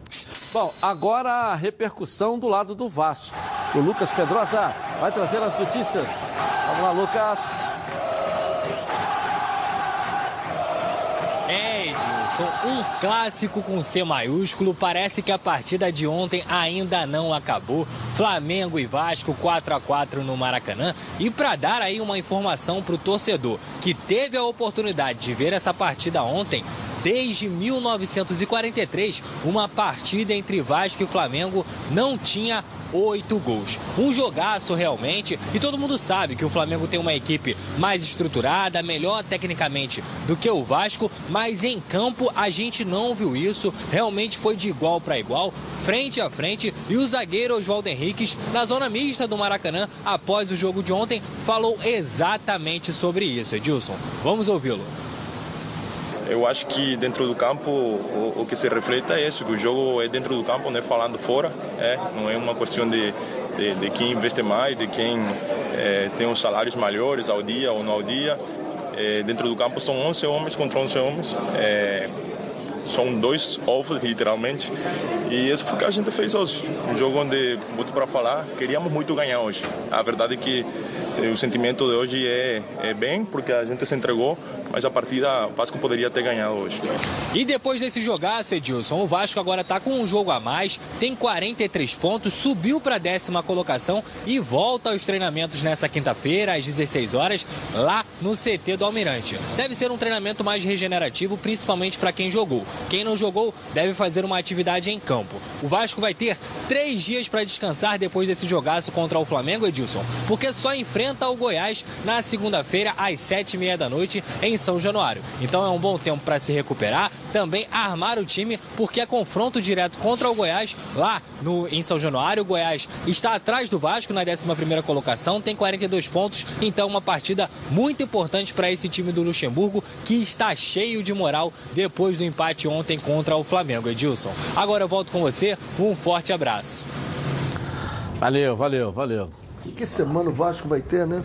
Bom, agora a repercussão do lado do Vasco. O Lucas Pedrosa vai trazer as notícias. Vamos lá, Lucas. É, Edilson, um clássico com C maiúsculo. Parece que a partida de ontem ainda não acabou. Flamengo e Vasco 4 a 4 no Maracanã. E para dar aí uma informação para o torcedor que teve a oportunidade de ver essa partida ontem, Desde 1943, uma partida entre Vasco e Flamengo não tinha oito gols. Um jogaço realmente, e todo mundo sabe que o Flamengo tem uma equipe mais estruturada, melhor tecnicamente do que o Vasco, mas em campo a gente não viu isso. Realmente foi de igual para igual, frente a frente, e o zagueiro Oswaldo Henriques, na zona mista do Maracanã, após o jogo de ontem, falou exatamente sobre isso. Edilson, vamos ouvi-lo. Eu acho que dentro do campo o, o que se reflete é isso, que o jogo é dentro do campo, não é falando fora, é, não é uma questão de, de, de quem investe mais, de quem é, tem os salários maiores ao dia ou não ao dia. É, dentro do campo são 11 homens contra 11 homens. É, são dois ovos, literalmente. E isso foi o que a gente fez hoje. Um jogo onde, muito para falar, queríamos muito ganhar hoje. A verdade é que o sentimento de hoje é, é bem, porque a gente se entregou, mas a partida o Vasco poderia ter ganhado hoje. E depois desse jogaço, Edilson, o Vasco agora está com um jogo a mais, tem 43 pontos, subiu para a décima colocação e volta aos treinamentos nessa quinta-feira, às 16 horas, lá no CT do Almirante. Deve ser um treinamento mais regenerativo, principalmente para quem jogou. Quem não jogou deve fazer uma atividade em campo. O Vasco vai ter três dias para descansar depois desse jogaço contra o Flamengo, Edilson, porque só enfrenta o Goiás na segunda-feira, às sete e meia da noite, em São Januário. Então é um bom tempo para se recuperar, também armar o time, porque é confronto direto contra o Goiás lá no, em São Januário. O Goiás está atrás do Vasco na 11 colocação, tem 42 pontos, então uma partida muito importante para esse time do Luxemburgo, que está cheio de moral depois do empate ontem contra o Flamengo, Edilson. Agora eu volto com você, um forte abraço. Valeu, valeu, valeu. Que semana o Vasco vai ter, né?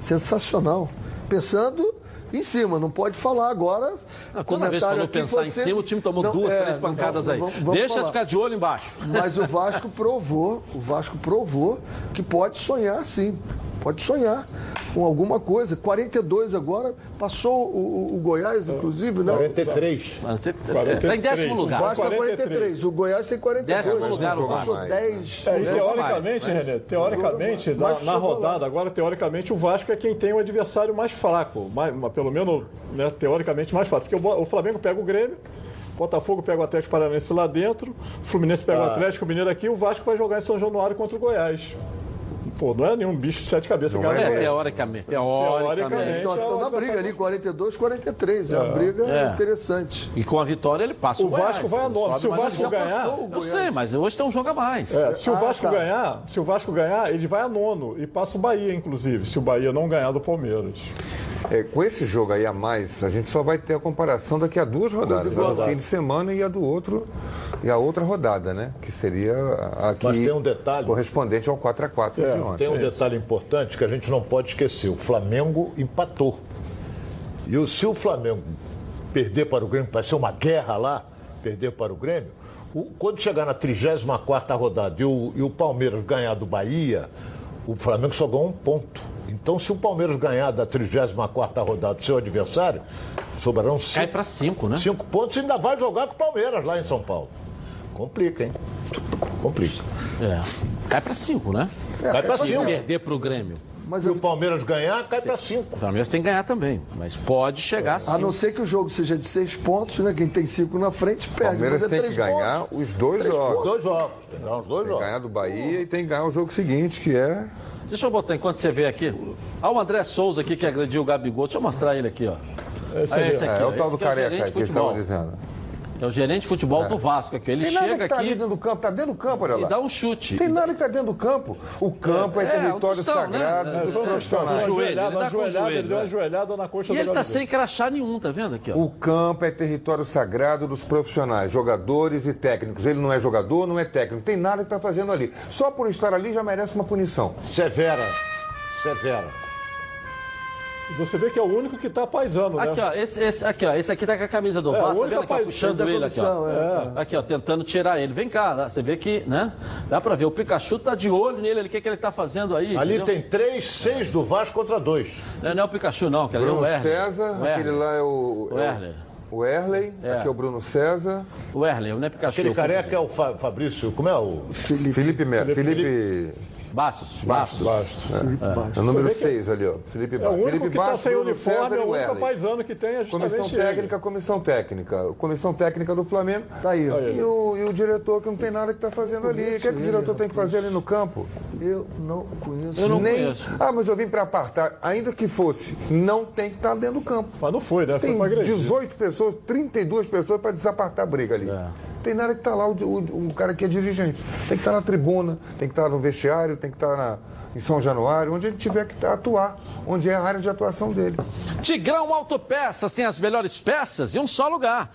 Sensacional. Pensando em cima, não pode falar agora. Ah, toda vez que falou pensar em você- cima, o time tomou Não, duas, é, três não pancadas vamos- aí. vamos- vamos Deixa falar. ficar de olho embaixo. Mas o Vasco provou, o Vasco provou que pode sonhar sim. Pode sonhar com alguma coisa. 42 agora, passou o, o- o Goiás, inclusive, né? 43. Está em décimo lugar. O Vasco é 43, o Goiás tem 42. Décimo lugar, o Passou Vasco. 10. É, 10 teoricamente, mais. René, teoricamente, Mas na, na lá. rodada, agora, teoricamente, o Vasco é quem tem o adversário mais fraco. Mais, pelo menos, né, teoricamente, mais fraco. Porque o, o Flamengo pega o Grêmio, o Botafogo pega o Atlético Paranaense lá dentro, o Fluminense pega o Ah. Atlético Mineiro aqui, o Vasco vai jogar em São Januário contra o Goiás. Pô, não é nenhum bicho de sete cabeças. Não cara. é, teoricamente. Teoricamente. Então, estão na briga ali, 42, 43. É uma briga É. interessante. E com a vitória ele passa o, O Vasco Goiás. vai a nove. Se o Vasco ganhar- Eu sei, mas hoje tem um jogo a mais. É, se o Ah, Vasco tá. ganhar, se o Vasco ganhar, ele vai a nono e passa o Bahia, inclusive, se o Bahia não ganhar do Palmeiras. É, com esse jogo aí a mais, a gente só vai ter a comparação daqui a duas rodadas, a do rodada. fim de semana e a do outro e a outra rodada, né? Que seria a que Mas tem um detalhe. correspondente ao 4 a 4 É, de ontem. Tem um detalhe importante que a gente não pode esquecer: o Flamengo empatou. E o- se o Flamengo perder para o Grêmio, vai ser uma guerra lá, perder para o Grêmio, o- quando chegar na 34 rodada e o, e o Palmeiras ganhar do Bahia, o Flamengo só ganhou um ponto. Então, se o Palmeiras ganhar da 34 rodada do seu adversário, sobrarão cinco, Cai para cinco, né? cinco pontos e ainda vai jogar com o Palmeiras lá em São Paulo. Complica, hein? Complica. É. Cai para cinco, né? Cai para Se cinco. perder para o Grêmio. Mas Se o Palmeiras ganhar, cai para cinco. O Palmeiras tem que ganhar também, mas pode chegar a A cinco. não ser que o jogo seja de seis pontos, né? Quem tem cinco na frente O perde. Palmeiras Mas é tem que ganhar pontos. os dois Três jogos. Dois jogos. Tem que ganhar os dois Tem que jogos. ganhar do Bahia e tem que ganhar o jogo seguinte, que é. Deixa eu botar enquanto você vê aqui. Olha o André Souza aqui que agrediu o Gabigol. Deixa eu mostrar ele aqui, ó. Esse esse aqui, é, ó. o tal do é o careca de que eles estavam dizendo. É o gerente de futebol do Vasco aqui. Ele Tem nada chega que tá ali aqui dentro do campo, tá dentro do campo, olha e lá. dá um chute. Tem nada que tá dentro do campo. O campo é, É, território um né? sagrado É, dos é, profissionais. é, joelho, ele dá com joelho, ele deu uma né? joelhada na coxa E do ele tá sem crachá nenhum, tá vendo aqui, ó? O campo é território sagrado dos profissionais, jogadores e técnicos. Ele não é jogador, não é técnico. Tem nada que tá fazendo ali. Só por estar ali já merece uma punição. Severa. Severa. Você vê que é o único que tá paisando, né? Aqui, ó, esse, esse, aqui, ó, esse aqui tá com a camisa do É, Vasco, o tá vendo aqui, ó, rapaz- puxando ele aqui, ó. comissão, é. Aqui, ó, tentando tirar ele. Vem cá, você vê que, né? Dá pra ver, o Pikachu tá de olho nele, ali, o que, que ele tá fazendo aí? Ali entendeu? tem três, seis do Vasco contra dois. Não, não é o Pikachu, não, que ali é o Bruno Erle. César, o aquele lá é o. O Erle. O Erley, É. aqui é o Bruno César. O Erle, não é Pikachu. Aquele careca é o Fa- Fabrício, como é o? Felipe, Felipe Melo. Felipe. Bastos. Bastos. Felipe Bastos. É o número Você vê que 6 ali, ó. Felipe É o Bastos. único Felipe que tá Bastos, sem Bruno uniforme, é e o único paisano que tem é Comissão ele. técnica, comissão técnica. Comissão técnica do Flamengo. Tá aí, ó. E o, e o diretor que não tem nada que está fazendo ali. O que, é que o diretor tem que fazer ali no campo? Eu não conheço. Eu não Nem. conheço. Ah, mas eu vim para apartar. Ainda que fosse, não tem que estar dentro do campo. Mas não foi, né? Foi Tem pra agredir. 18 pessoas, 32 pessoas para desapartar a briga ali. É. Tem nada que tá lá o, o, o cara que é dirigente. Tem que estar na tribuna, tem que estar no vestiário, tem que estar na, em São Januário, onde ele tiver que atuar, onde é a área de atuação dele. Tigrão Autopeças tem as melhores peças em um só lugar.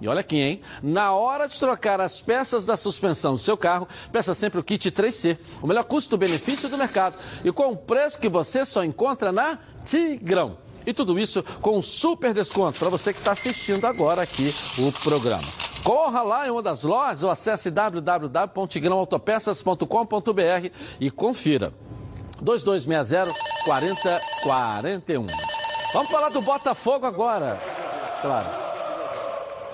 E olha aqui, hein? Na hora de trocar as peças da suspensão do seu carro, peça sempre o kit 3C, o melhor custo-benefício do mercado e com um preço que você só encontra na Tigrão. E tudo isso com um super desconto para você que está assistindo agora aqui o programa. Corra lá em uma das lojas ou acesse www.tigrãoautopeças.com.br e confira. 2260 4041. Vamos falar do Botafogo agora. Claro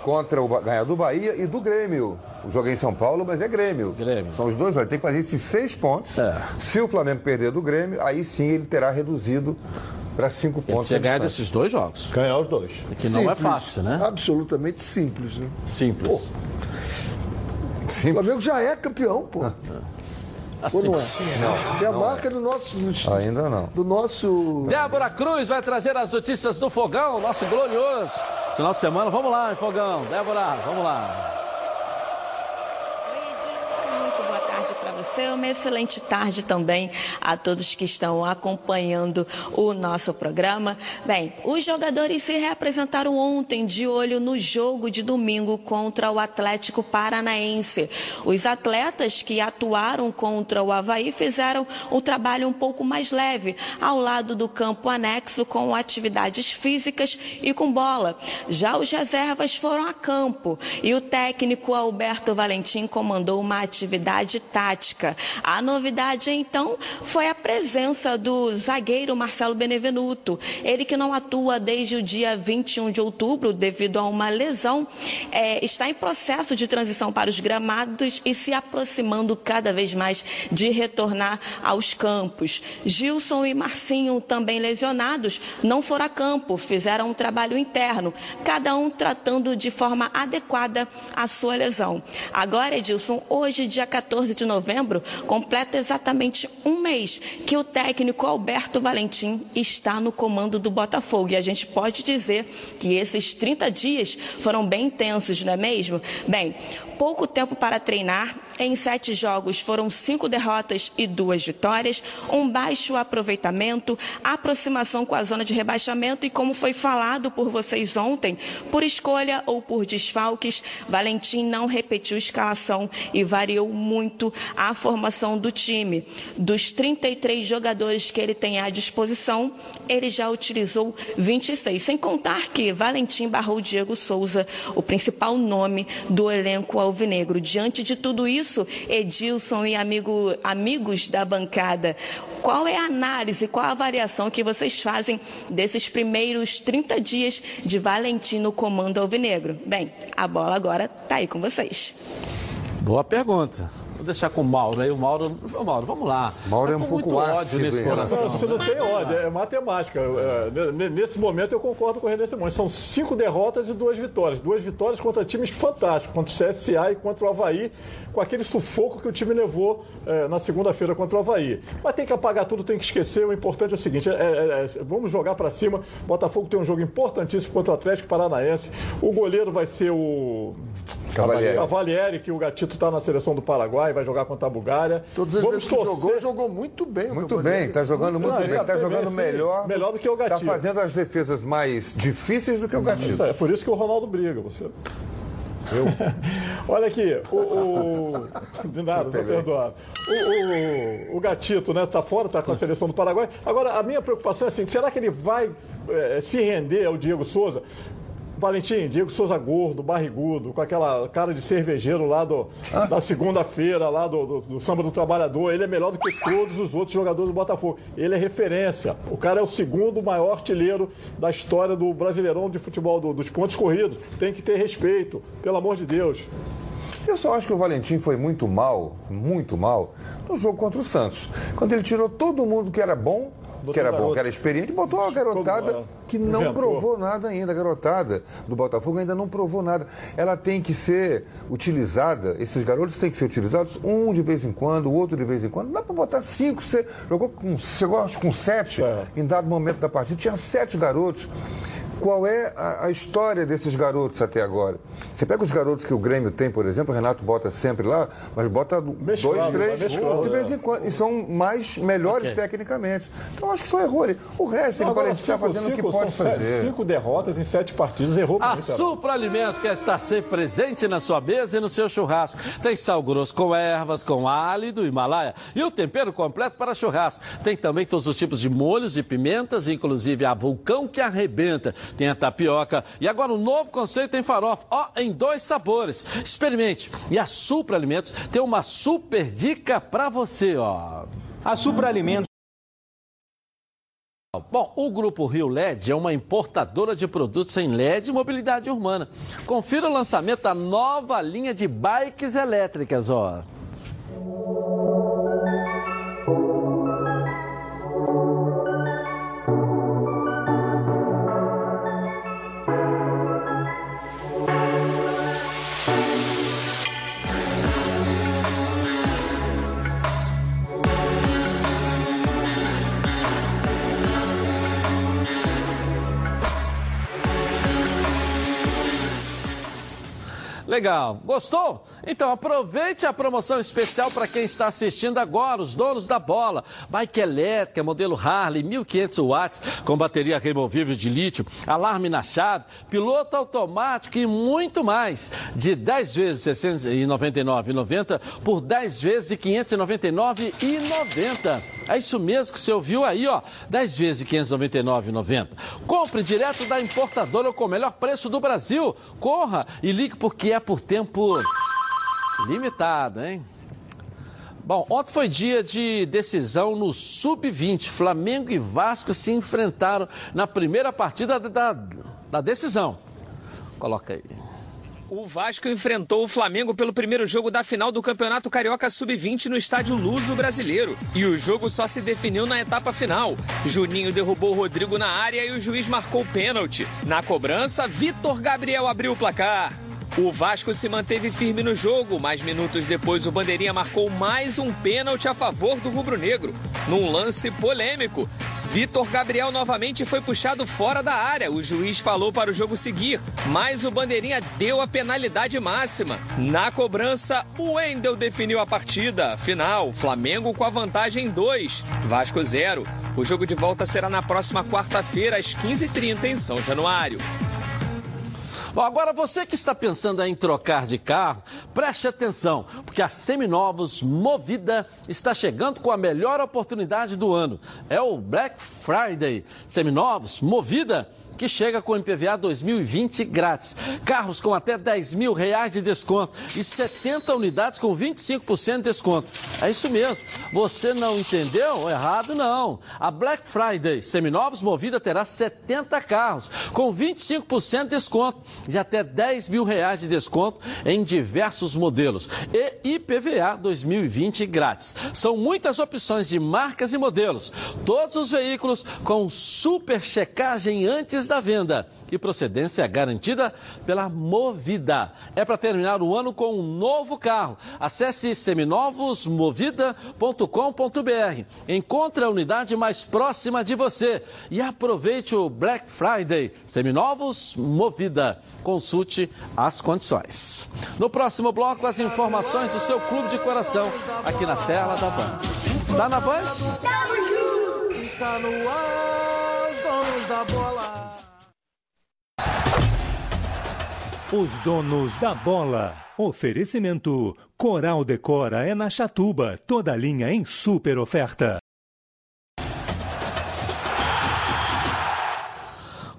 contra o ganhador do Bahia e do Grêmio. O jogo é em São Paulo, mas é Grêmio. Grêmio. São os dois, ele tem que fazer esses seis pontos. É. Se o Flamengo perder do Grêmio, aí sim ele terá reduzido para cinco Ele pontos. precisa a ganhar distância. desses dois jogos. Ganhar os dois. Que não é Simples. fácil, né? Absolutamente simples, né? Simples. O Flamengo já é campeão, pô. Assim, Ou não é? sim. Isso é a marca do nosso. Ainda não. Do nosso. Débora Cruz vai trazer as notícias do Fogão, nosso glorioso. Final de semana, vamos lá, Fogão. Débora, vamos lá. Você, uma excelente tarde também a todos que estão acompanhando o nosso programa. Bem, os jogadores se reapresentaram ontem de olho no jogo de domingo contra o Atlético Paranaense. Os atletas que atuaram contra o Havaí fizeram um trabalho um pouco mais leve, ao lado do campo anexo, com atividades físicas e com bola. Já os reservas foram a campo e o técnico Alberto Valentim comandou uma atividade tática. A novidade, então, foi a presença do zagueiro Marcelo Benevenuto. Ele que não atua desde o dia 21 de outubro devido a uma lesão, é, está em processo de transição para os gramados e se aproximando cada vez mais de retornar aos campos. Gilson e Marcinho, também lesionados, não foram a campo, fizeram um trabalho interno, cada um tratando de forma adequada a sua lesão. Agora, Edilson, hoje, dia 14 de novembro, completa exatamente um mês que o técnico Alberto Valentim está no comando do Botafogo. E a gente pode dizer que esses 30 dias foram bem intensos, não é mesmo? Bem, pouco tempo para treinar. Em sete jogos foram cinco derrotas e duas vitórias, um baixo aproveitamento, aproximação com a zona de rebaixamento e, como foi falado por vocês ontem, por escolha ou por desfalques, Valentim não repetiu escalação e variou muito a formação do time. Dos 33 jogadores que ele tem à disposição, ele já utilizou 26, sem contar que Valentim barrou Diego Souza, o principal nome do elenco alvinegro. Diante de tudo isso, Edilson e amigo, amigos da bancada, qual é a análise, qual a avaliação que vocês fazem desses primeiros 30 dias de Valentim no comando alvinegro? Bem, a bola agora está aí com vocês. Boa pergunta. Vou deixar com o Mauro aí. O Mauro, Ô, Mauro vamos lá. Mauro é um pouco muito ódio ácido nesse coração. relação- Você não tem ódio, é matemática. É, ne- Nesse momento eu concordo com o René Simões. São cinco derrotas e duas vitórias. Duas vitórias contra times fantásticos, contra o CSA e contra o Havaí, com aquele sufoco que o time levou é, na segunda-feira contra o Havaí. Mas tem que apagar tudo, tem que esquecer. O importante é o seguinte: é- é- é- vamos jogar para cima. Botafogo tem um jogo importantíssimo contra o Atlético Paranaense. O goleiro vai ser o. Cavalieri. Cavalieri, que o Gatito está na seleção do Paraguai, vai jogar contra a Bulgária. Todas as Vamos vezes que torcer. jogou, jogou muito bem. o Muito Cavalieri. bem, está jogando muito Não, bem, está até jogando sim, melhor. melhor do que o Está Gatito. fazendo as defesas mais difíceis do que o Gatito. Isso é por isso que o Ronaldo briga. Você... (laughs) Olha aqui, o. o- De nada, tô perdoado. O, o, o Gatito, né, tá fora, tá com a seleção do Paraguai. Agora, a minha preocupação é assim: será que ele vai eh, se render ao Diego Souza? Valentim, Diego Souza gordo, barrigudo, com aquela cara de cervejeiro lá do, da segunda-feira, lá do, do, do Samba do Trabalhador. Ele é melhor do que todos os outros jogadores do Botafogo. Ele é referência. O cara é o segundo maior artilheiro da história do Brasileirão de futebol, do- dos pontos corridos. Tem que ter respeito, pelo amor de Deus. Eu só acho que o Valentim foi muito mal, muito mal, no jogo contra o Santos. Quando ele tirou todo mundo que era bom que era bom, garoto. que era experiente, botou a garotada Como, que não inventou. provou nada ainda. A garotada do Botafogo ainda não provou nada. Ela tem que ser utilizada, esses garotos têm que ser utilizados um de vez em quando, o outro de vez em quando. Não dá pra botar cinco, você jogou com, chegou acho, com sete É. em dado momento da partida. Tinha sete garotos. Qual é a, a história desses garotos até agora? Você pega os garotos que o Grêmio tem, por exemplo, o Renato bota sempre lá, mas bota dois, três, mesclando, de vez é. em quando. E são mais melhores tecnicamente. Então acho que são erro ali. O resto, ele Agora, pode estar cinco- fazendo o que cinco- pode são sete- fazer. Cinco derrotas em sete partidas, errou A. Heraldo. Supra Alimentos quer estar sempre presente na sua mesa e no seu churrasco. Tem sal grosso com ervas, com alho do Himalaia e o tempero completo para churrasco. Tem também todos os tipos de molhos e pimentas, inclusive a vulcão que arrebenta. Tem a tapioca e agora um novo conceito em farofa, ó, em dois sabores. Experimente. E a Supra Alimentos tem uma super dica para você, ó. A Supra Alimentos. Bom, o Grupo Rio LED é uma importadora de produtos em LED e mobilidade urbana. Confira o lançamento da nova linha de bikes elétricas, ó. Legal. Gostou? Então aproveite a promoção especial para quem está assistindo agora, os donos da bola. Bike elétrica, modelo Harley, 1500 watts, com bateria removível de lítio, alarme na chave, piloto automático e muito mais. De 10 vezes R$ 699,90 por 10 vezes R$ 599,90. É isso mesmo que você ouviu aí, ó. 10 vezes R$ 599,90. Compre direto da importadora com o melhor preço do Brasil. Corra e ligue porque é por tempo limitado, hein? Bom, ontem foi dia de decisão no Sub-20. Flamengo e Vasco se enfrentaram na primeira partida da, da decisão. Coloca aí. O Vasco enfrentou o Flamengo pelo primeiro jogo da final do Campeonato Carioca Sub-20 no estádio Luso Brasileiro. E o jogo só se definiu na etapa final. Juninho derrubou o Rodrigo na área e o juiz marcou pênalti. Na cobrança, Vitor Gabriel abriu o placar. O Vasco se manteve firme no jogo, mas minutos depois o Bandeirinha marcou mais um pênalti a favor do rubro-negro, num lance polêmico. Vitor Gabriel novamente foi puxado fora da área. O juiz falou para o jogo seguir, mas o Bandeirinha deu a penalidade máxima. Na cobrança, o Wendel definiu a partida. Final, Flamengo com a vantagem 2, Vasco 0. O jogo de volta será na próxima quarta-feira, às 15h30, em São Januário. Bom, agora você que está pensando em trocar de carro, preste atenção, porque a Seminovos Movida está chegando com a melhor oportunidade do ano. É o Black Friday. Seminovos Movida que chega com IPVA 2020 grátis. Carros com até 10 mil reais de desconto e 70 unidades com 25% de desconto. É isso mesmo. Você não entendeu? Errado não. A Black Friday Seminovos Movida terá 70 carros com 25% de desconto e até 10 mil reais de desconto em diversos modelos. E IPVA 2020 grátis. São muitas opções de marcas e modelos. Todos os veículos com super checagem antes da venda e procedência garantida pela Movida. É para terminar o ano com um novo carro. Acesse seminovosmovida.com.br. Encontre a unidade mais próxima de você e aproveite o Black Friday. Seminovos Movida. Consulte as condições. No próximo bloco, as informações do seu clube de coração, aqui na tela da Band. Tá na Band? Está no ar, os donos da bola. Os donos da bola. Oferecimento: Coral Decora é na Chatuba, toda linha em super oferta.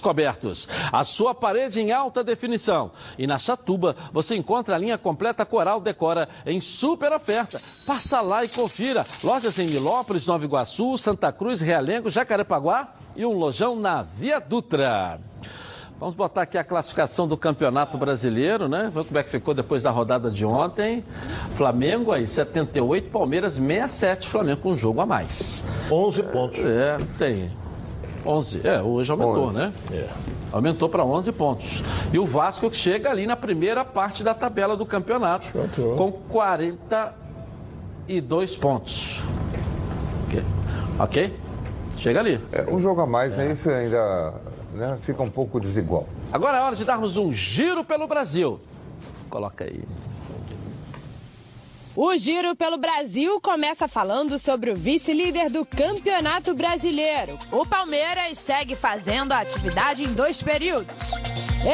cobertos. A sua parede em alta definição. E na Chatuba você encontra a linha completa Coral Decora em super oferta. Passa lá e confira. Lojas em Milópolis, Nova Iguaçu, Santa Cruz, Realengo, Jacarepaguá e um lojão na Via Dutra. Vamos botar aqui a classificação do Campeonato Brasileiro, né? Vamos ver como é que ficou depois da rodada de ontem. Flamengo aí, 78, Palmeiras 67, Flamengo com um jogo a mais. 11 pontos. É, tem. 11. É, hoje aumentou, 11. né? É. Aumentou para 11 pontos. E o Vasco que chega ali na primeira parte da tabela do campeonato, com 42 pontos. Ok? Ok? Chega ali. É, um jogo a mais, aí você ainda né, fica um pouco desigual. Agora é hora de darmos um giro pelo Brasil. Coloca aí. O Giro pelo Brasil começa falando sobre o vice-líder do Campeonato Brasileiro. O Palmeiras segue fazendo a atividade em dois períodos.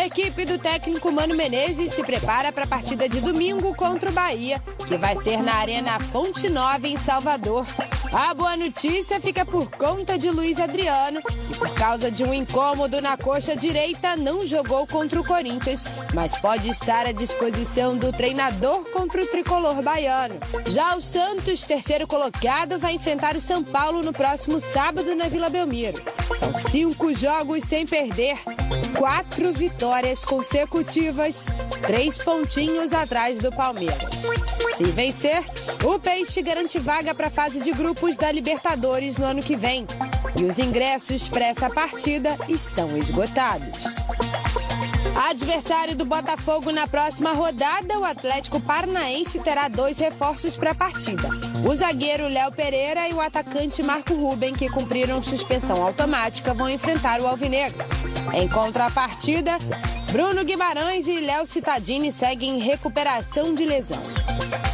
Equipe do técnico Mano Menezes se prepara para a partida de domingo contra o Bahia, que vai ser na Arena Fonte Nova, em Salvador. A boa notícia fica por conta de Luiz Adriano, que por causa de um incômodo na coxa direita não jogou contra o Corinthians, mas pode estar à disposição do treinador contra o tricolor baiano. Já o Santos, terceiro colocado, vai enfrentar o São Paulo no próximo sábado na Vila Belmiro. São cinco jogos sem perder, quatro vitórias consecutivas, três pontinhos atrás do Palmeiras. Se vencer, o Peixe garante vaga para a fase de grupos da Libertadores no ano que vem. E os ingressos para essa partida estão esgotados. Adversário do Botafogo na próxima rodada, o Atlético Paranaense terá dois reforços para a partida. O zagueiro Léo Pereira e o atacante Marco Ruben, que cumpriram suspensão automática, vão enfrentar o Alvinegro. Em contrapartida, Bruno Guimarães e Léo Cittadini seguem em recuperação de lesão.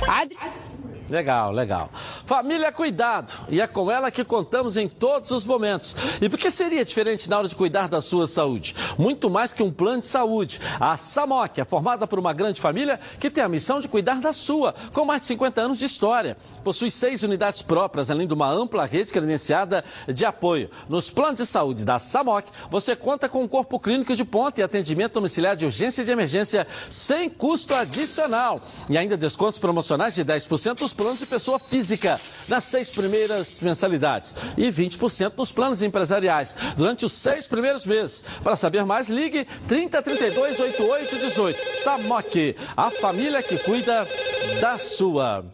Adri... Legal, legal. Família Cuidado, e é com ela que contamos em todos os momentos. E por que seria diferente na hora de cuidar da sua saúde? Muito mais que um plano de saúde. A SAMOC é formada por uma grande família que tem a missão de cuidar da sua, com mais de 50 anos de história. Possui seis unidades próprias, além de uma ampla rede credenciada de apoio. Nos planos de saúde da SAMOC, você conta com um corpo clínico de ponta e atendimento domiciliar de urgência e de emergência sem custo adicional. E ainda descontos promocionais de 10% nos planos de pessoa física nas seis primeiras mensalidades e 20% nos planos empresariais durante os seis primeiros meses. Para saber mais, ligue 30 32 88 18. Samok, a família que cuida da sua.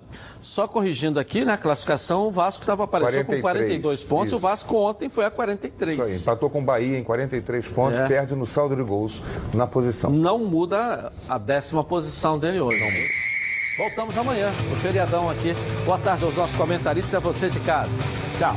Só corrigindo aqui, na classificação, o Vasco estava aparecendo com 42 pontos, isso. o Vasco ontem foi a 43. Isso aí, empatou com o Bahia em 43 pontos, É. perde no saldo de gols na posição. Não muda a décima posição dele hoje. Não muda. Voltamos amanhã, o feriadão aqui. Boa tarde aos nossos comentaristas e a você de casa. Tchau.